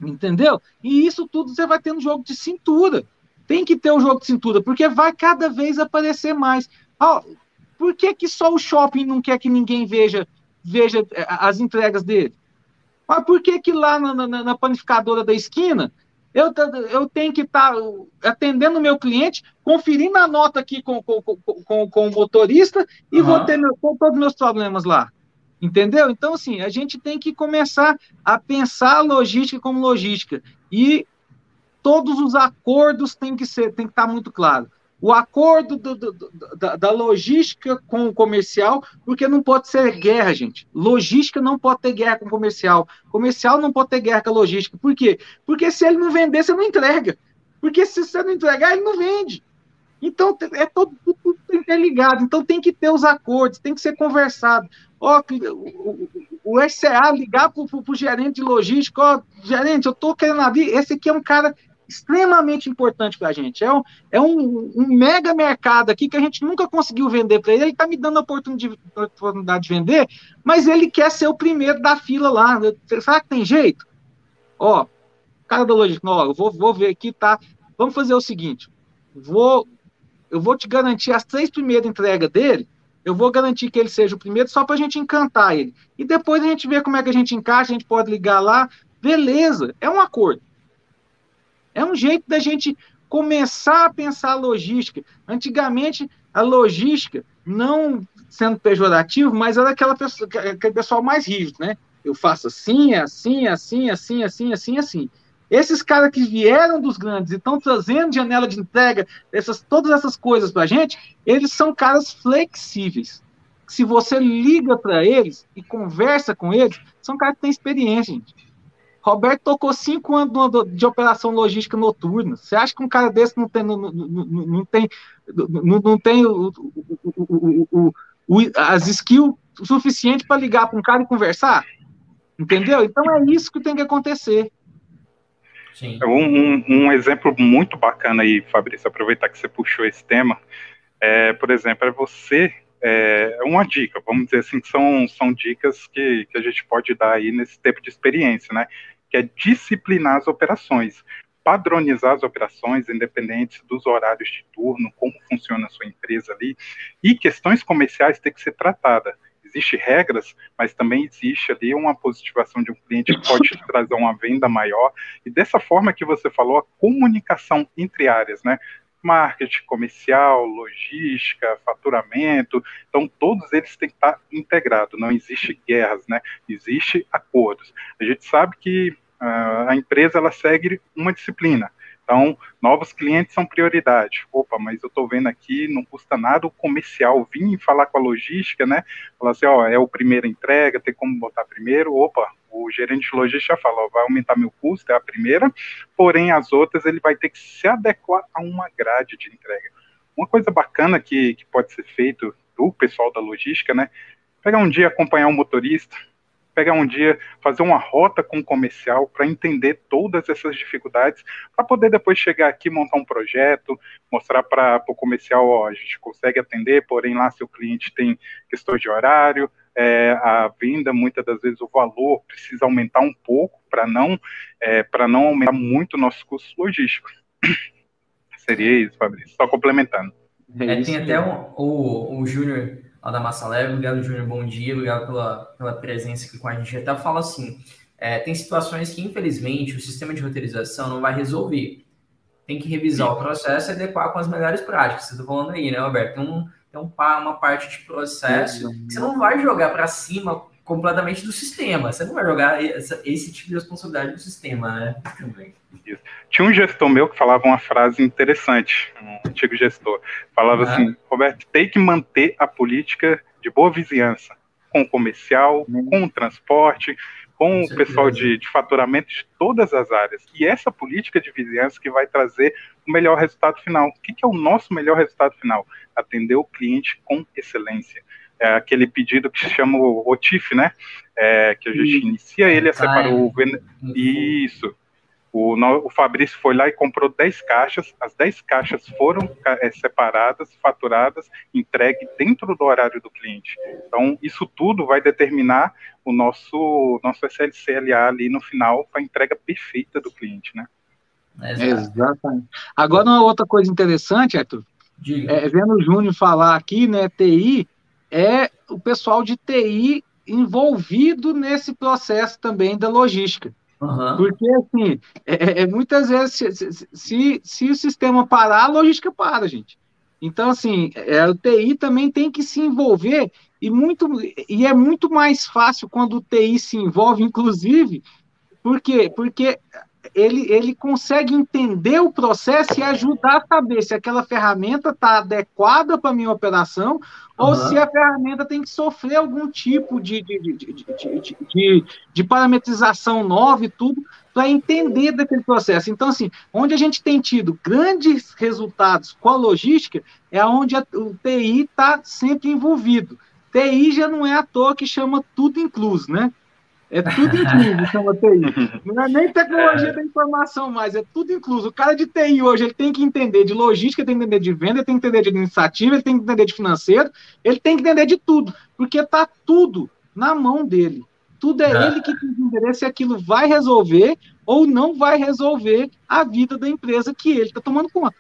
Entendeu? E isso tudo você vai ter no jogo de cintura. Tem que ter o um jogo de cintura, porque vai cada vez aparecer mais. Oh, por que, que só o shopping não quer que ninguém veja, veja eh, as entregas dele? Mas por que, que lá na, na, na panificadora da esquina eu, eu tenho que estar tá atendendo o meu cliente, conferindo a nota aqui com, com, com, com o motorista e uhum. vou ter meu, todos os meus problemas lá. Entendeu? Então, assim, a gente tem que começar a pensar a logística como logística. E todos os acordos têm que ser, tem que estar muito claro o acordo do, do, do, da, da, logística com o comercial, porque não pode ser guerra, gente. Logística não pode ter guerra com comercial. Comercial não pode ter guerra com a logística. Por quê? Porque se ele não vender, você não entrega. Porque se você não entregar, ele não vende. Então, é todo, tudo interligado. Então, tem que ter os acordos, tem que ser conversado. Ó, o, o, o SCA ligar para o gerente de logística, ó, gerente, eu estou querendo abrir, esse aqui é um cara extremamente importante para a gente. É, um, é um, um, mega mercado aqui que a gente nunca conseguiu vender para ele. Ele está me dando a oportunidade, de vender, mas ele quer ser o primeiro da fila lá. Será que tem jeito? Ó, cara da logística, ó, eu vou, vou ver aqui, tá? Vamos fazer o seguinte: vou, eu vou te garantir as três primeiras entregas dele. Eu vou garantir que ele seja o primeiro só para a gente encantar ele. E depois a gente vê como é que a gente encaixa, a gente pode ligar lá. Beleza, é um acordo. É um jeito da gente começar a pensar a logística. Antigamente, a logística, não sendo pejorativo, mas era aquela pessoa, aquele pessoal mais rígido, né? Eu faço assim, assim, assim, assim, assim, assim, assim. Esses caras que vieram dos grandes e estão trazendo janela de entrega, essas, todas essas coisas para a gente, eles são caras flexíveis. Se você liga para eles e conversa com eles, são caras que têm experiência, gente. Roberto tocou cinco anos de operação logística noturna. Você acha que um cara desse não tem, não, não, não tem, não, não tem o, o, o, o, as skills suficientes para ligar para um cara e conversar? Entendeu? Então é isso que tem que acontecer. Sim. Um, um, um exemplo muito bacana aí, Fabrício, aproveitar que você puxou esse tema, é, por exemplo, é você é uma dica, vamos dizer assim, que são, são dicas que, que a gente pode dar aí nesse tempo de experiência, né? Que é disciplinar as operações, padronizar as operações, independentes dos horários de turno, como funciona a sua empresa ali, e questões comerciais têm que ser tratadas. Existem regras, mas também existe ali uma positivação de um cliente que pode trazer uma venda maior, e dessa forma que você falou, a comunicação entre áreas, né? Marketing comercial, logística, faturamento. Então, todos eles têm que estar integrados. Não existe guerras, né? Existe acordos. A gente sabe que uh, a empresa ela segue uma disciplina. Então, novos clientes são prioridade. Opa, mas eu estou vendo aqui, não custa nada o comercial vir falar com a logística, né? Falar assim, ó, é o primeiro entrega, tem como botar primeiro. Opa, o gerente de logística fala, ó, vai aumentar meu custo, é a primeira, porém as outras ele vai ter que se adequar a uma grade de entrega. Uma coisa bacana que, que pode ser feito do pessoal da logística, né? Pegar um dia acompanhar um motorista, pegar um dia, fazer uma rota com o comercial para entender todas essas dificuldades, para poder depois chegar aqui, montar um projeto, mostrar para o comercial, ó, a gente consegue atender, porém lá seu cliente tem questões de horário, é, a venda, muitas das vezes o valor precisa aumentar um pouco para não, é, não aumentar muito o nosso custo logístico. <coughs> Seria isso, Fabrício, só complementando. É, tem até um, o, o Júnior lá da Massa Leve. Obrigado, Júnior. Bom dia. Obrigado pela, pela presença aqui com a gente. Até fala assim: é, tem situações que, infelizmente, o sistema de roteirização não vai resolver. tem que revisar o processo e adequar com as melhores práticas. Você está falando aí, né, Roberto? Tem, um, tem um, uma parte de processo que você não vai jogar para cima completamente do sistema. Você não vai jogar essa, esse tipo de responsabilidade do sistema, né? Também. Tinha um gestor meu que falava uma frase interessante, um antigo gestor. Falava ah. assim, Roberto, tem que manter a política de boa vizinhança com o comercial, uhum. com o transporte, com, o pessoal de, de, faturamento de todas as áreas. E essa política de vizinhança que vai trazer o melhor resultado final. O que, que é o nosso melhor resultado final? Atender o cliente com excelência. É aquele pedido que se chama o OTIF, né? É, que a gente inicia ele, a separou o... Isso. O, o Fabrício foi lá e comprou 10 caixas, as 10 caixas foram é, separadas, faturadas, entregue dentro do horário do cliente. Então, isso tudo vai determinar o nosso, nosso SLCLA ali no final para a entrega perfeita do cliente, né? Exatamente. Agora, uma outra coisa interessante, Arthur, é, vendo o Júnior falar aqui, né, TI, é o pessoal de TI envolvido nesse processo também da logística. Uhum. Porque, assim, é, é, é muitas vezes, se, se, se, o sistema parar, a logística para, gente. Então, assim, é, o TI também tem que se envolver, e, muito, e é muito mais fácil quando o TI se envolve, inclusive, por quê? Porque ele, ele consegue entender o processo e ajudar a saber se aquela ferramenta está adequada para a minha operação uhum. ou se a ferramenta tem que sofrer algum tipo de, de, de, de, de parametrização nova e tudo para entender daquele processo. Então, assim, onde a gente tem tido grandes resultados com a logística é onde a, o TI está sempre envolvido. TI já não é à toa que chama tudo incluso, né? É tudo incluso, chama TI. <laughs> Não é nem tecnologia da informação mais, é tudo incluso. O cara de TI hoje, ele tem que entender de logística, tem que entender de venda, ele tem que entender de administrativa, ele tem que entender de financeiro, ele tem que entender de tudo, porque está tudo na mão dele. Tudo é, é. ele que tem que entender se aquilo vai resolver ou não vai resolver a vida da empresa que ele está tomando conta.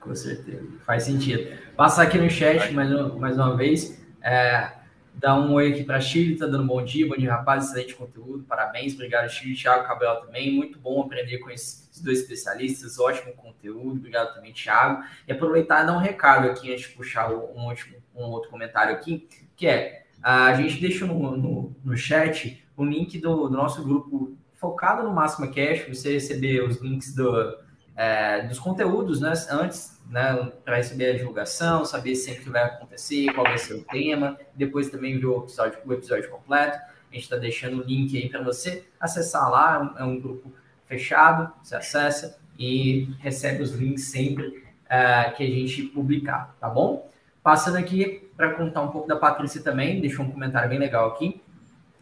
Com certeza, faz sentido. Passar aqui no chat mais, mais uma vez. É, Dá um oi aqui para Chile, tá dando bom dia, bom dia, rapaz, excelente conteúdo, parabéns, obrigado, Chile, Thiago Cabral também, muito bom aprender com esses dois especialistas, ótimo conteúdo, obrigado também, Thiago. E aproveitar e dar um recado aqui antes de puxar um, último, um outro comentário aqui, que é, a gente deixa no, no, no chat o link do, do nosso grupo focado no Máxima Cash, você receber os links do, é, dos conteúdos né, antes, né, para receber a divulgação, saber sempre o que vai acontecer, qual vai ser o tema, depois também ver o episódio, o episódio completo. A gente está deixando o link aí para você acessar lá, é um grupo fechado, você acessa e recebe os links sempre é, que a gente publicar, tá bom? Passando aqui para contar um pouco da Patrícia também, deixou um comentário bem legal aqui.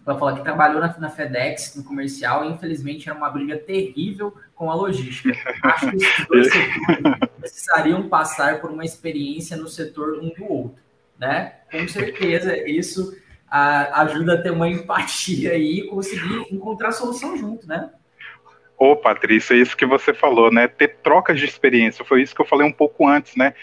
Ela falou que trabalhou na, na, FedEx, no comercial, e infelizmente era uma briga terrível com a logística. Acho que esses dois <laughs> setores precisariam passar por uma experiência no setor um do outro, né? Com certeza isso a, ajuda a ter uma empatia e conseguir encontrar solução junto, né? Ô, Patrícia, é isso que você falou, né? Ter trocas de experiência, foi isso que eu falei um pouco antes, né?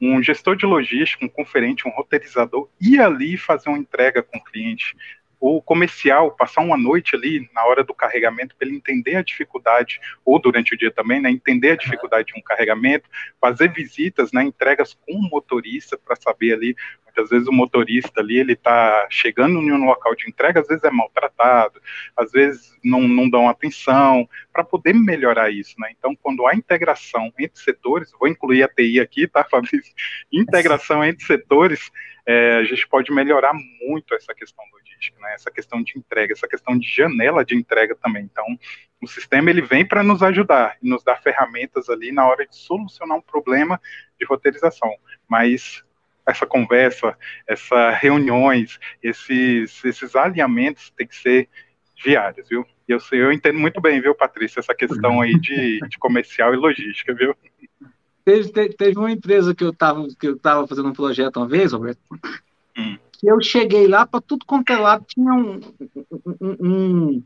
Um gestor de logística, um conferente, um roteirizador, ia ali fazer uma entrega com o cliente, o comercial passar uma noite ali na hora do carregamento para ele entender a dificuldade, ou durante o dia também, né, entender a dificuldade de um carregamento, fazer visitas, né, entregas com o motorista para saber ali, muitas vezes o motorista ali, ele está chegando em um local de entrega, às vezes é maltratado, às vezes não, não dão atenção, para poder melhorar isso, né, então quando há integração entre setores, vou incluir a TI aqui, tá, <laughs> Fabrício? Integração entre setores, é, a gente pode melhorar muito essa questão do logística, né? Essa questão de entrega, essa questão de janela de entrega também. Então, o sistema ele vem para nos ajudar e nos dar ferramentas ali na hora de solucionar um problema de roteirização. Mas essa conversa, essas reuniões, esses, esses alinhamentos têm que ser diários, viu? E eu, eu entendo muito bem, viu, Patrícia, essa questão aí de, de comercial e logística, viu? Teve, teve uma empresa que eu estava que eu fazendo um projeto uma vez, Roberto, que eu cheguei lá, para tudo quanto é lado, tinha um, um, um,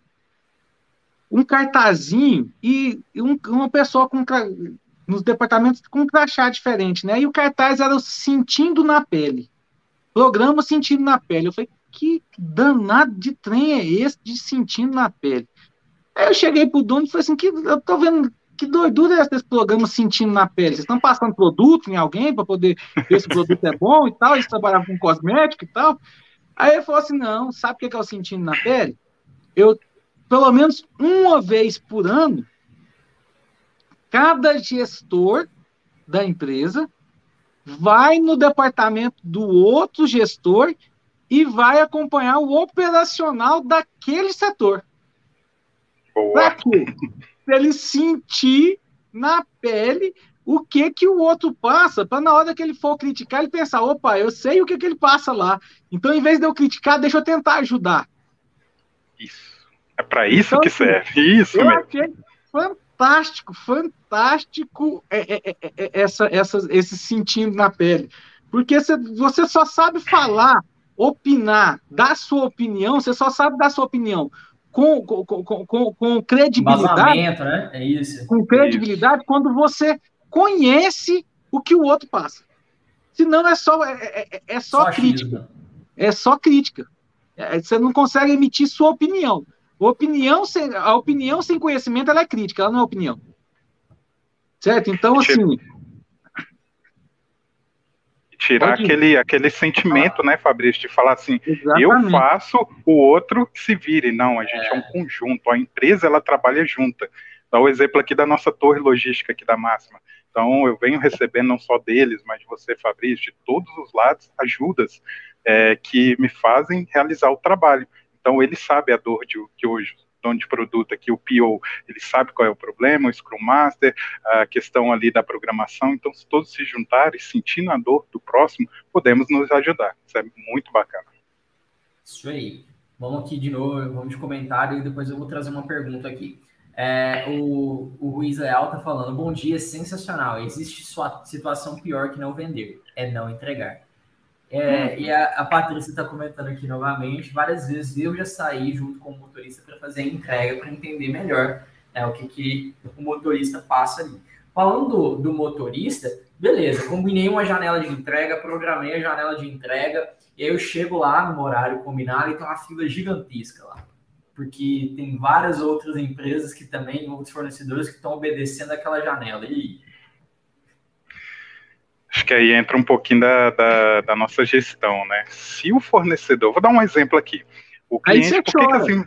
um cartazinho e um, uma pessoa com nos departamentos com um crachá diferente, né? E o cartaz era o sentindo na pele. Programa sentindo na pele. Eu falei, que danado de trem é esse de sentindo na pele? Aí eu cheguei pro dono e falei assim, que eu tô vendo que doidura é essa desse programa sentindo na pele? Vocês estão passando produto em alguém para poder ver se o produto é bom e tal? Eles trabalhavam com cosmético e tal. Aí ele falou assim: não, sabe o que, que é o sentindo na pele? Eu, pelo menos uma vez por ano, cada gestor da empresa vai no departamento do outro gestor e vai acompanhar o operacional daquele setor. Para quê? Para ele sentir na pele o que que o outro passa, para na hora que ele for criticar, ele pensar, opa, eu sei o que que ele passa lá. Então, em vez de eu criticar, deixa eu tentar ajudar. Isso. É para isso então, que assim, serve. Isso eu mesmo. Achei fantástico, fantástico é, é, é, essa, essa, esse sentindo na pele. Porque você só sabe falar, opinar, dar sua opinião, você só sabe dar sua opinião com, com, com, com, credibilidade. Né? É isso. Com credibilidade isso. quando você conhece o que o outro passa. Senão é só, é, é, é só, só crítica. É só crítica. É, você não consegue emitir sua opinião. Opinião sem, a opinião sem conhecimento ela é crítica, ela não é opinião. Certo? Então, assim. Tirar aquele, aquele sentimento, né, Fabrício, de falar assim, Exatamente. eu faço, o outro se vire. Não, a gente é. é um conjunto, a empresa ela trabalha junta. Dá o exemplo aqui da nossa torre logística aqui da Máxima. Então, eu venho recebendo não só deles, mas de você, Fabrício, de todos os lados, ajudas é, que me fazem realizar o trabalho. Então ele sabe a dor de que hoje dono de produto aqui, o PO, ele sabe qual é o problema, o Scrum Master, a questão ali da programação. Então, se todos se juntarem, sentindo a dor do próximo, podemos nos ajudar. Isso é muito bacana. Isso aí. Vamos aqui de novo, vamos de comentário e depois eu vou trazer uma pergunta aqui. É, o, o Ruiz Leal está falando: bom dia, sensacional. Existe sua situação pior que não vender, é não entregar. É, e a, a Patrícia está comentando aqui novamente, várias vezes eu já saí junto com o motorista para fazer a entrega, para entender melhor né, o que, que o motorista passa ali. Falando do, do, motorista, beleza, combinei uma janela de entrega, programei a janela de entrega, e aí eu chego lá no horário combinado e tem uma fila gigantesca lá. Porque tem várias outras empresas que também, outros fornecedores que estão obedecendo aquela janela. E Acho que aí entra um pouquinho da, da, da, nossa gestão, né? Se o fornecedor, vou dar um exemplo aqui. O cliente, aí por que, que assim.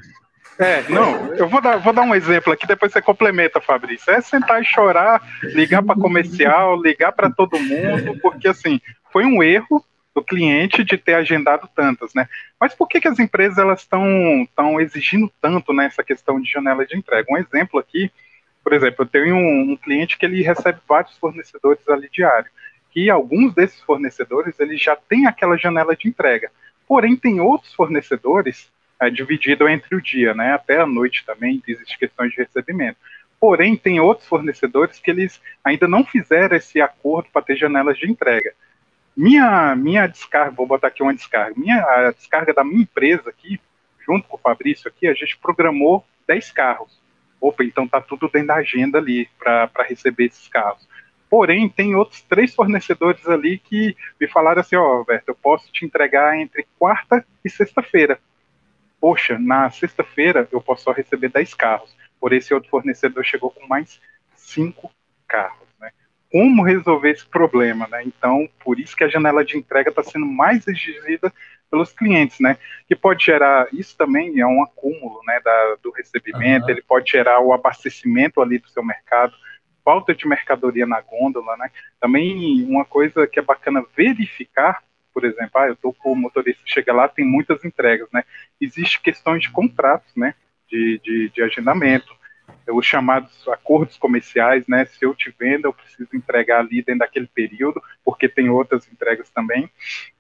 É, não, eu vou dar, vou dar um exemplo aqui, depois você complementa, Fabrício. É sentar e chorar, ligar para comercial, ligar para todo mundo, porque assim, foi um erro do cliente de ter agendado tantas, né? Mas por que, que as empresas elas estão tão exigindo tanto nessa né, questão de janela de entrega? Um exemplo aqui, por exemplo, eu tenho um, um cliente que ele recebe vários fornecedores ali diário que alguns desses fornecedores eles já têm aquela janela de entrega. Porém, tem outros fornecedores é, dividido entre o dia, né? Até a noite também existe questões de recebimento. Porém, tem outros fornecedores que eles ainda não fizeram esse acordo para ter janelas de entrega. Minha, minha descarga, vou botar aqui uma descarga, minha, a descarga da minha empresa aqui, junto com o Fabrício aqui, a gente programou 10 carros. Opa, então tá tudo dentro da agenda ali para receber esses carros. Porém, tem outros três fornecedores ali que me falaram assim, ó, oh, Roberto, eu posso te entregar entre quarta e sexta-feira. Poxa, na sexta-feira eu posso só receber 10 carros. Por esse outro fornecedor chegou com mais cinco carros, né? Como resolver esse problema, né? Então, por isso que a janela de entrega está sendo mais exigida pelos clientes, né? Que pode gerar, isso também é um acúmulo, né, da, do recebimento, uhum. ele pode gerar o abastecimento ali do seu mercado, falta de mercadoria na gôndola, né? Também uma coisa que é bacana verificar, por exemplo, ah, eu tô com o motorista chega lá, tem muitas entregas, né? Existe questões de contratos, né? De, de, de agendamento, os chamados acordos comerciais, né? Se eu te vendo, eu preciso entregar ali dentro daquele período, porque tem outras entregas também.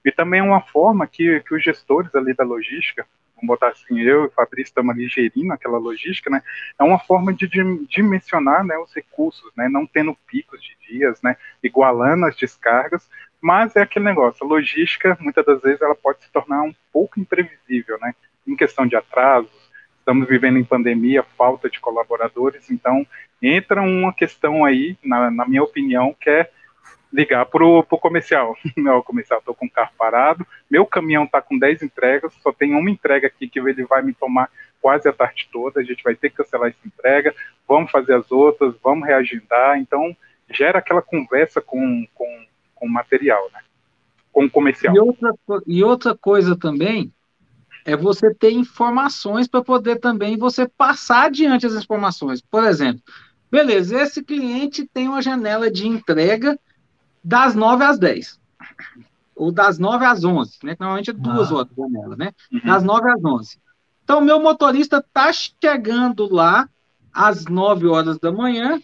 E também é uma forma que, que os gestores ali da logística vamos botar assim, eu e o Fabrício estamos ali gerindo aquela logística, né, é uma forma de dimensionar, né, os recursos, né, não tendo picos de dias, né, igualando as descargas, mas é aquele negócio, a logística, muitas das vezes, ela pode se tornar um pouco imprevisível, né, em questão de atrasos, estamos vivendo em pandemia, falta de colaboradores, então entra uma questão aí, na, na minha opinião, que é ligar pro, pro comercial. <laughs> Não, comercial, tô com o carro parado, meu caminhão tá com 10 entregas, só tem uma entrega aqui que ele vai me tomar quase a tarde toda, a gente vai ter que cancelar essa entrega, vamos fazer as outras, vamos reagendar. Então, gera aquela conversa com, com, com o material, né? com o comercial. E outra, e outra coisa também é você ter informações para poder também você passar adiante as informações. Por exemplo, beleza, esse cliente tem uma janela de entrega das 9 às 10. Ou das 9 às 11, né? Normalmente é duas ah. horas de janela, né? Uhum. Das 9 às 11. Então, meu motorista está chegando lá às 9 horas da manhã,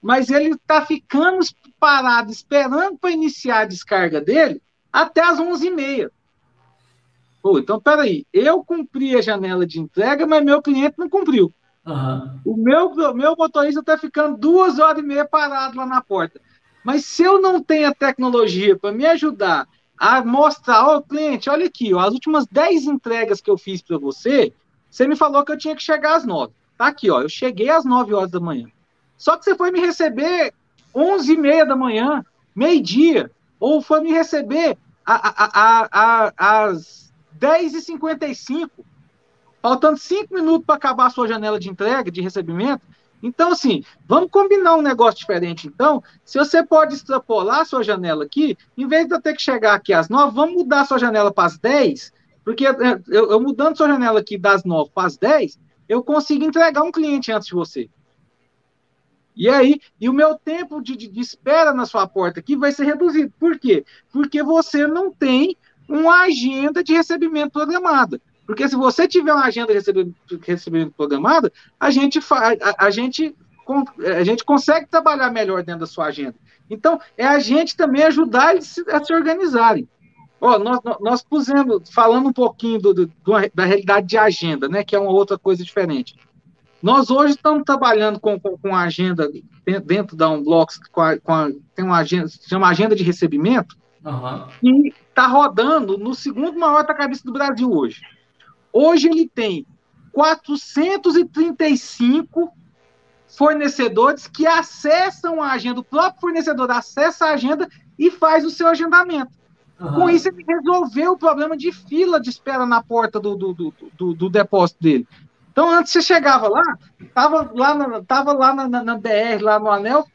mas ele está ficando parado, esperando para iniciar a descarga dele até às 11h30. Pô, então, peraí, eu cumpri a janela de entrega, mas meu cliente não cumpriu. Uhum. O meu, meu motorista está ficando duas horas e meia parado lá na porta. Mas se eu não tenho a tecnologia para me ajudar a mostrar ao cliente, olha aqui, ó, as últimas 10 entregas que eu fiz para você, você me falou que eu tinha que chegar às 9. Tá aqui, ó, eu cheguei às 9 horas da manhã. Só que você foi me receber 11 e meia da manhã, meio-dia, ou foi me receber a, a, a, às 10h55, faltando 5 minutos para acabar a sua janela de entrega, de recebimento, então, assim, vamos combinar um negócio diferente. Então, se você pode extrapolar a sua janela aqui, em vez de eu ter que chegar aqui às 9, vamos mudar a sua janela para as 10, porque é, eu, eu mudando sua janela aqui das 9 para as 10, eu consigo entregar um cliente antes de você. E aí, e o meu tempo de, de espera na sua porta aqui vai ser reduzido. Por quê? Porque você não tem uma agenda de recebimento programada. Porque se você tiver uma agenda de recebimento, programada, a gente, a, a, gente, a gente consegue trabalhar melhor dentro da sua agenda. Então, é a gente também ajudar eles a se organizarem. Ó, nós, nós pusemos, falando um pouquinho do, do, da realidade de agenda, né, que é uma outra coisa diferente. Nós hoje estamos trabalhando com, com, com agenda dentro da Unblocks, com a, com a, tem uma agenda, se chama agenda de recebimento, uhum. e está rodando no segundo maior atacadista do Brasil hoje. Hoje ele tem 435 fornecedores que acessam a agenda, o próprio fornecedor acessa a agenda e faz o seu agendamento. Uhum. Com isso, ele resolveu o problema de fila de espera na porta do, do, do, do, do depósito dele. Então, antes você chegava lá, estava lá, na, tava lá na, na, na, BR, lá no Anel,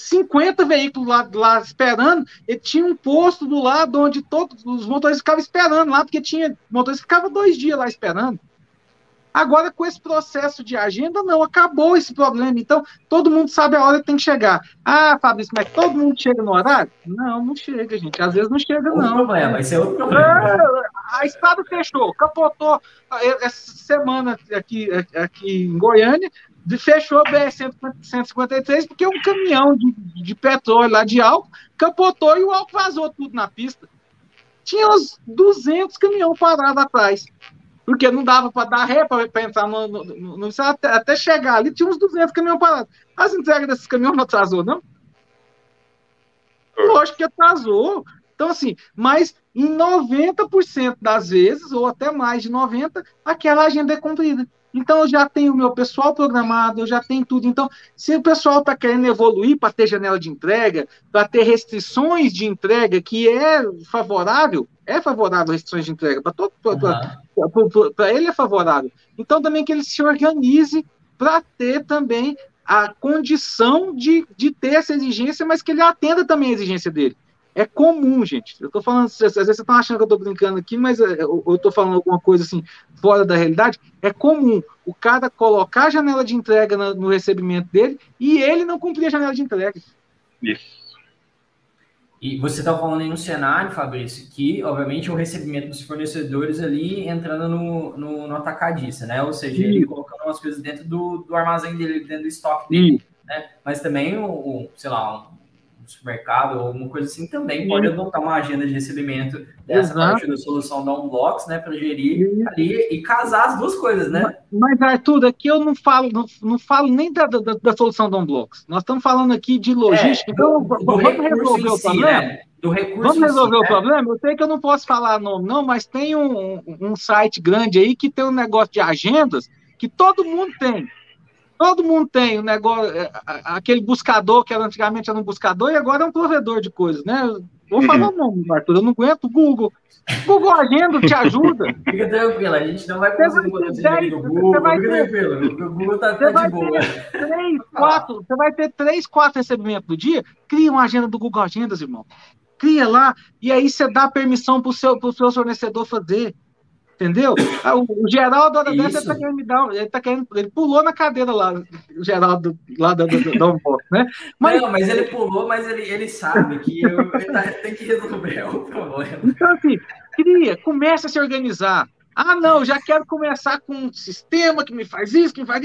50 veículos lá, lá esperando, e tinha um posto do lado onde todos os motoristas ficavam esperando lá, porque tinha motoristas que ficavam dois dias lá esperando. Agora, com esse processo de agenda, não, acabou esse problema. Então, todo mundo sabe a hora que tem que chegar. Ah, Fabrício, mas todo mundo chega no horário? Não, não chega, gente. Às vezes não chega, outro não. problema, esse é outro problema. É, a estrada fechou, capotou essa semana aqui, aqui em Goiânia, fechou a BR-153 porque um caminhão de, de petróleo lá de álcool capotou e o álcool vazou tudo na pista. Tinha uns 200 caminhões parados atrás. Porque não dava para dar ré para entrar no, no, no, no até, até, chegar ali, tinha uns 200 caminhões parados. As entregas desses caminhões não atrasou, não? Lógico que atrasou. Então, assim, mas em 90% das vezes, ou até mais de 90%, aquela agenda é cumprida. Então, eu já tenho o meu pessoal programado, eu já tenho tudo. Então, se o pessoal está querendo evoluir para ter janela de entrega, para ter restrições de entrega, que é favorável, é favorável restrições de entrega, para todo. Uhum. Para ele é favorável. Então, também que ele se organize para ter também a condição de, de ter essa exigência, mas que ele atenda também a exigência dele. É comum, gente. Eu tô falando, às vezes vocês estão achando que eu tô brincando aqui, mas é, eu tô falando alguma coisa assim fora da realidade. É comum o cara colocar a janela de entrega no recebimento dele e ele não cumprir a janela de entrega. Isso. E você está falando aí no cenário, Fabrício, que obviamente o recebimento dos fornecedores ali entrando no, no, no atacadista, né? Ou seja, Sim. ele colocando umas coisas dentro do, do armazém dele, dentro do estoque dele. Né? Mas também o, o sei lá, supermercado ou alguma coisa assim, também pode adotar uma agenda de recebimento dessa Exato. parte da solução da Unblocks, né, para gerir Sim. ali e casar as duas coisas, né? Mas, Arthur, aqui eu não falo, não, não falo nem da, da, da solução da Unblocks. Nós estamos falando aqui de logística. É, então, do, vamos resolver o si, problema. Né? Do recurso vamos resolver si, o né? problema? Eu sei que eu não posso falar nome, não, mas tem um, um site grande aí que tem um negócio de agendas que todo mundo tem. Todo mundo tem o negócio, é, aquele buscador que era, antigamente era um buscador e agora é um provedor de coisas, né? Vou falar o nome, Arthur, eu não aguento. Google. Google Agenda te ajuda. <laughs> Fica tranquilo, a gente não vai conseguir esse no Google. Você vai ter, tranquilo, o Google tá, tá de boa. Três, quatro, você vai ter três, quatro recebimentos do dia. Cria uma agenda do Google Agendas, irmão. Cria lá, e aí você dá permissão para o seu, seu fornecedor fazer. Entendeu? Ah, o, o Geraldo, hora dessa, ele tá querendo me dar. Ele, tá querendo, ele pulou na cadeira lá, o Geraldo, lá da, da né? Mas, não, mas ele pulou, mas ele, ele sabe que eu, ele tá, tem que resolver o problema. Então, assim, cria, começa a se organizar. Ah, não, já quero começar com um sistema que me faz isso, que me faz.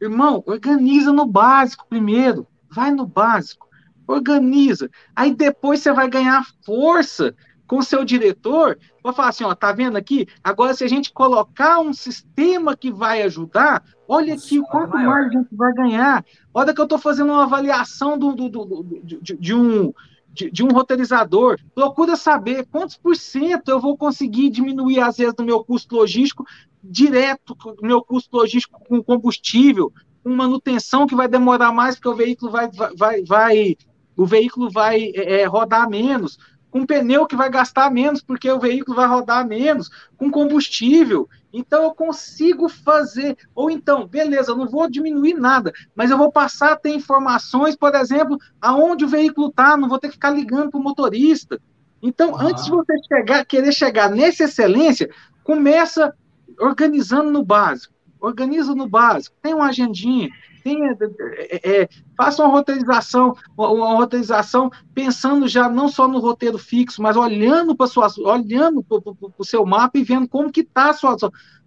Irmão, organiza no básico primeiro. Vai no básico. Organiza. Aí depois você vai ganhar força com seu diretor, vou falar assim, ó, tá vendo aqui? Agora, se a gente colocar um sistema que vai ajudar, olha aqui o quanto mais a gente vai ganhar. Olha que eu estou fazendo uma avaliação do, do, do, do de, de, um de, de, um roteirizador. Procura saber quantos por cento eu vou conseguir diminuir, às vezes, do meu custo logístico direto, do meu custo logístico com combustível, com manutenção que vai demorar mais, porque o veículo vai, vai, vai o veículo vai é, rodar menos com pneu que vai gastar menos, porque o veículo vai rodar menos, com combustível. Então eu consigo fazer. Ou então, beleza, eu não vou diminuir nada, mas eu vou passar a ter informações, por exemplo, aonde o veículo está, não vou ter que ficar ligando para o motorista. Então, ah. antes de você chegar, querer chegar nessa excelência, começa organizando no básico. Organiza no básico, tem uma agendinha, tenha, é, é, faça uma roteirização, uma roteirização pensando já não só no roteiro fixo, mas olhando para sua, olhando para o seu mapa e vendo como que está a sua,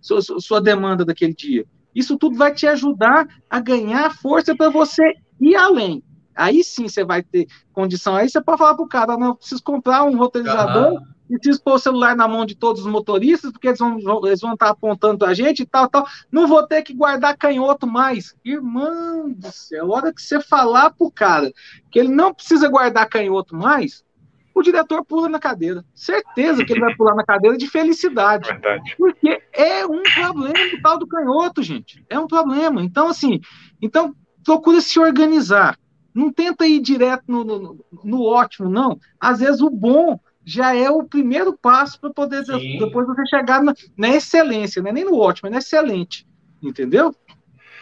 sua, sua demanda daquele dia. Isso tudo vai te ajudar a ganhar força para você ir além. Aí sim você vai ter condição. Aí você pode falar para o cara, não, eu preciso comprar um roteirizador. Uhum preciso pôr o celular na mão de todos os motoristas, porque eles vão, eles vão estar apontando a gente e tal, tal. Não vou ter que guardar canhoto mais. Irmão do céu, a hora que você falar pro cara que ele não precisa guardar canhoto mais, o diretor pula na cadeira. Certeza que ele vai pular na cadeira de felicidade. Verdade. Porque é um problema o tal do canhoto, gente. É um problema. Então, assim, então procura se organizar. Não tenta ir direto no, no, no ótimo, não. Às vezes o bom já é o primeiro passo para poder Sim. depois você chegar na, na, excelência, né? nem no ótimo, mas na excelente, entendeu?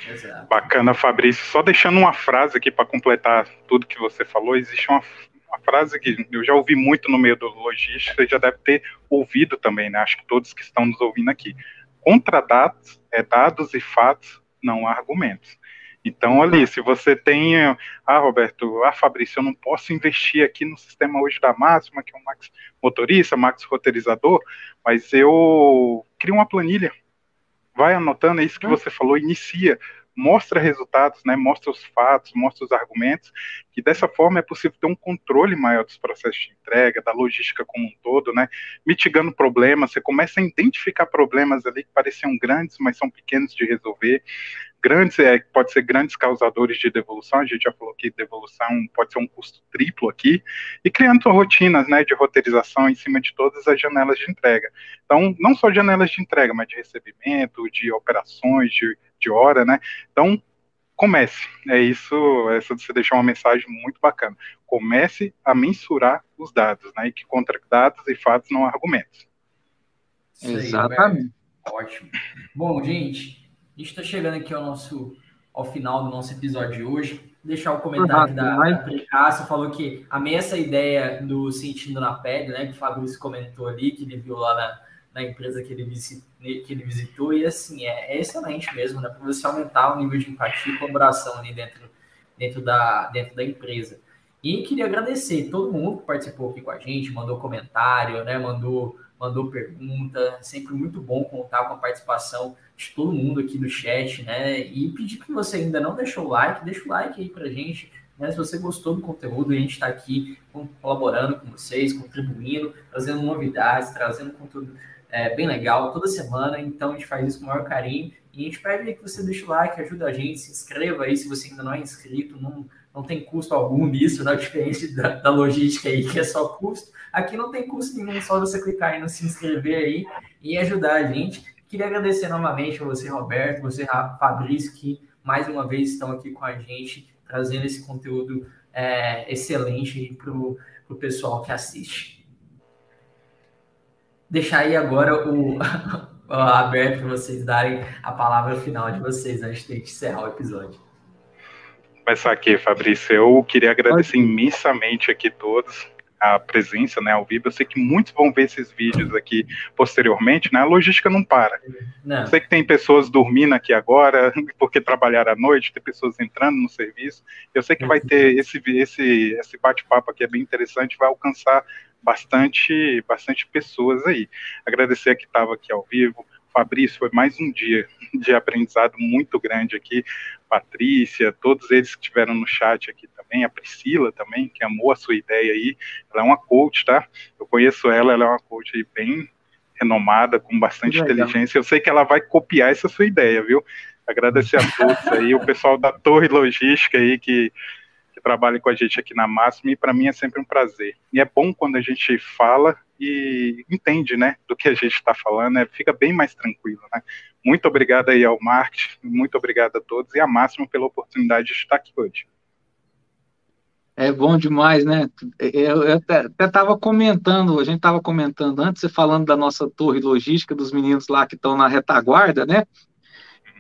Exato. Bacana, Fabrício. Só deixando uma frase aqui para completar tudo que você falou, existe uma, uma, frase que eu já ouvi muito no meio do logística, você já deve ter ouvido também, né? Acho que todos que estão nos ouvindo aqui. Contra dados, é dados e fatos, não há argumentos. Então, ali, se você tem, ah, Roberto, ah, Fabrício, eu não posso investir aqui no sistema hoje da Máxima, que é o Max Motorista, Max Roteirizador, mas eu crio uma planilha. Vai anotando, é isso que você falou, inicia, mostra resultados, né, mostra os fatos, mostra os argumentos, que dessa forma é possível ter um controle maior dos processos de entrega, da logística como um todo, né, mitigando problemas, você começa a identificar problemas ali que pareciam grandes, mas são pequenos de resolver, grandes, é, pode ser grandes causadores de devolução, a gente já falou que devolução pode ser um custo triplo aqui, e criando rotinas né, de roteirização em cima de todas as janelas de entrega. Então, não só janelas de entrega, mas de recebimento, de operações, de, de hora, né? Então, comece. É isso, essa você deixou uma mensagem muito bacana. Comece a mensurar os dados, né? E que contra dados e fatos não há argumentos. Exatamente. Ótimo. Bom, gente, a gente está chegando aqui ao nosso ao final do nosso episódio de hoje. Deixar o comentário da, da Precácia, falou que amei essa ideia do sentindo na pele, né? Que o Fabrício comentou ali, que ele viu lá na, na empresa que ele, que ele visitou, e assim, é, é excelente mesmo, né? Para você aumentar o nível de empatia e colaboração ali dentro, dentro, da, dentro da empresa. E queria agradecer todo mundo que participou aqui com a gente, mandou comentário, né? Mandou, mandou pergunta. Sempre muito bom contar com a participação de todo mundo aqui do chat, né? E pedir que você ainda não deixou o like, deixa o like aí pra gente. Né? Se você gostou do conteúdo, a gente está aqui colaborando com vocês, contribuindo, trazendo novidades, trazendo conteúdo é, bem legal toda semana. Então a gente faz isso com o maior carinho. E a gente pede que você deixe o like, ajuda a gente, se inscreva aí se você ainda não é inscrito, não, não tem custo algum nisso, na diferença da, da logística aí, que é só custo. Aqui não tem custo nenhum, só você clicar aí no se inscrever aí e ajudar a gente. Queria agradecer novamente a você, Roberto, você, Fabrício, que mais uma vez estão aqui com a gente, trazendo esse conteúdo é, excelente para o pessoal que assiste. Deixar aí agora o <laughs> aberto para vocês darem a palavra final de vocês antes de encerrar o episódio. Começar aqui, Fabrício. Eu queria agradecer imensamente aqui todos a presença, né, ao vivo. Eu sei que muitos vão ver esses vídeos aqui posteriormente, né? A logística não para. Não. Eu sei que tem pessoas dormindo aqui agora <laughs> porque trabalharam à noite, tem pessoas entrando no serviço. Eu sei que vai ter esse esse esse bate-papo aqui é bem interessante, vai alcançar bastante bastante pessoas aí. Agradecer a que estava aqui ao vivo, Fabrício, foi mais um dia <laughs> de aprendizado muito grande aqui. Patrícia, todos eles que estiveram no chat aqui também, a Priscila também, que amou a sua ideia aí. Ela é uma coach, tá? Eu conheço ela, ela é uma coach aí bem renomada, com bastante inteligência. Eu sei que ela vai copiar essa sua ideia, viu? Agradecer a todos aí, o pessoal da Torre Logística aí que trabalha com a gente aqui na Máxima e para mim é sempre um prazer. E é bom quando a gente fala e entende, né, do que a gente está falando, né, fica bem mais tranquilo, né. Muito obrigado aí ao Mark, muito obrigado a todos e a Máxima pela oportunidade de estar aqui hoje. É bom demais, né? Eu, eu até estava comentando, a gente estava comentando antes, falando da nossa torre logística, dos meninos lá que estão na retaguarda, né?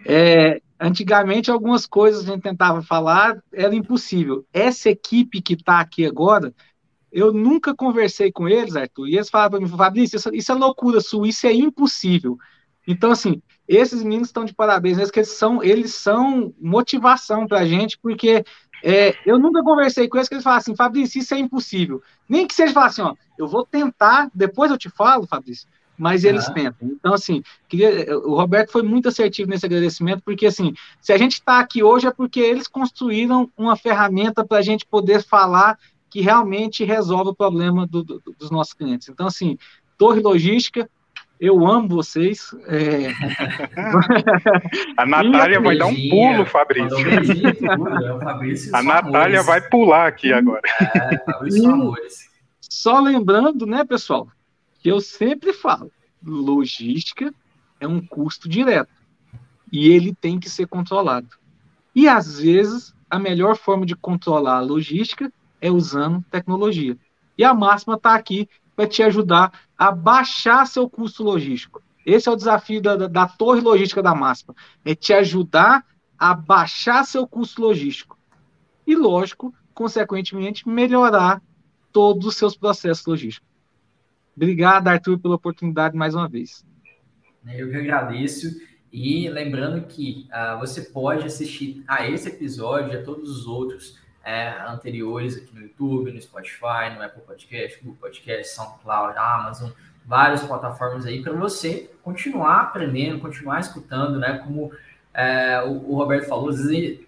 É, antigamente, algumas coisas a gente tentava falar, era impossível. Essa equipe que está aqui agora, eu nunca conversei com eles, Arthur, e eles falavam para mim, Fabrício, isso, isso, é loucura sua, isso é impossível. Então, assim, esses meninos estão de parabéns, eles, eles são, eles são motivação para a gente, porque é, eu nunca conversei com eles que eles falam assim, Fabrício, isso é impossível. Nem que seja falar assim, ó, eu vou tentar, depois eu te falo, Fabrício, mas eles uhum. tentam. Então, assim, queria, o Roberto foi muito assertivo nesse agradecimento, porque, assim, se a gente está aqui hoje é porque eles construíram uma ferramenta para a gente poder falar que realmente resolve o problema do, do, dos nossos clientes. Então, assim, Torre Logística, eu amo vocês. É... <laughs> a Natália vai dar um pulo, Fabrício. Fabrício a Natália vai pular aqui agora. É, Fabrício Só lembrando, né, pessoal, que eu sempre falo, logística é um custo direto e ele tem que ser controlado. E às vezes a melhor forma de controlar a logística é usando tecnologia. E a máxima está aqui para te ajudar a baixar seu custo logístico. Esse é o desafio da, da, da torre logística da máxima, é te ajudar a baixar seu custo logístico. E, lógico, consequentemente, melhorar todos os seus processos logísticos. Obrigado, Arthur, pela oportunidade mais uma vez. Eu que agradeço. E lembrando que uh, você pode assistir a esse episódio e a todos os outros é, anteriores aqui no YouTube, no Spotify, no Apple Podcast, Google Podcast, SoundCloud, Amazon, várias plataformas aí para você continuar aprendendo, continuar escutando, né? Como é, o, o, Roberto falou, às vezes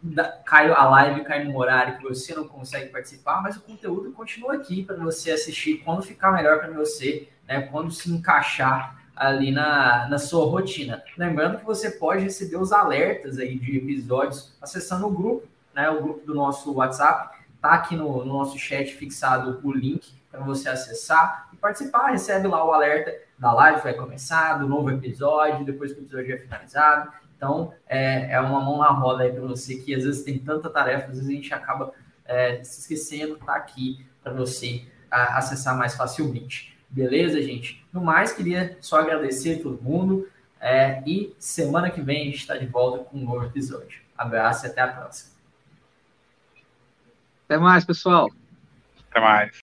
cai a live, cai num horário que você não consegue participar, mas o conteúdo continua aqui para você assistir quando ficar melhor para você, né, quando se encaixar ali na, na sua rotina. Lembrando que você pode receber os alertas aí de episódios acessando o grupo, né, o grupo do nosso WhatsApp, tá aqui no, no nosso chat fixado o link para você acessar e participar, recebe lá o alerta da live vai começar, do novo episódio, depois que o episódio é finalizado. Então, é, é uma mão na roda aí para você que às vezes tem tanta tarefa, às vezes a gente acaba é, se esquecendo, tá aqui para você a, acessar mais facilmente. Beleza, gente? No mais, queria só agradecer a todo mundo é, e semana que vem a gente está de volta com um novo episódio. Abraço e até a próxima. Até mais, pessoal. Até mais.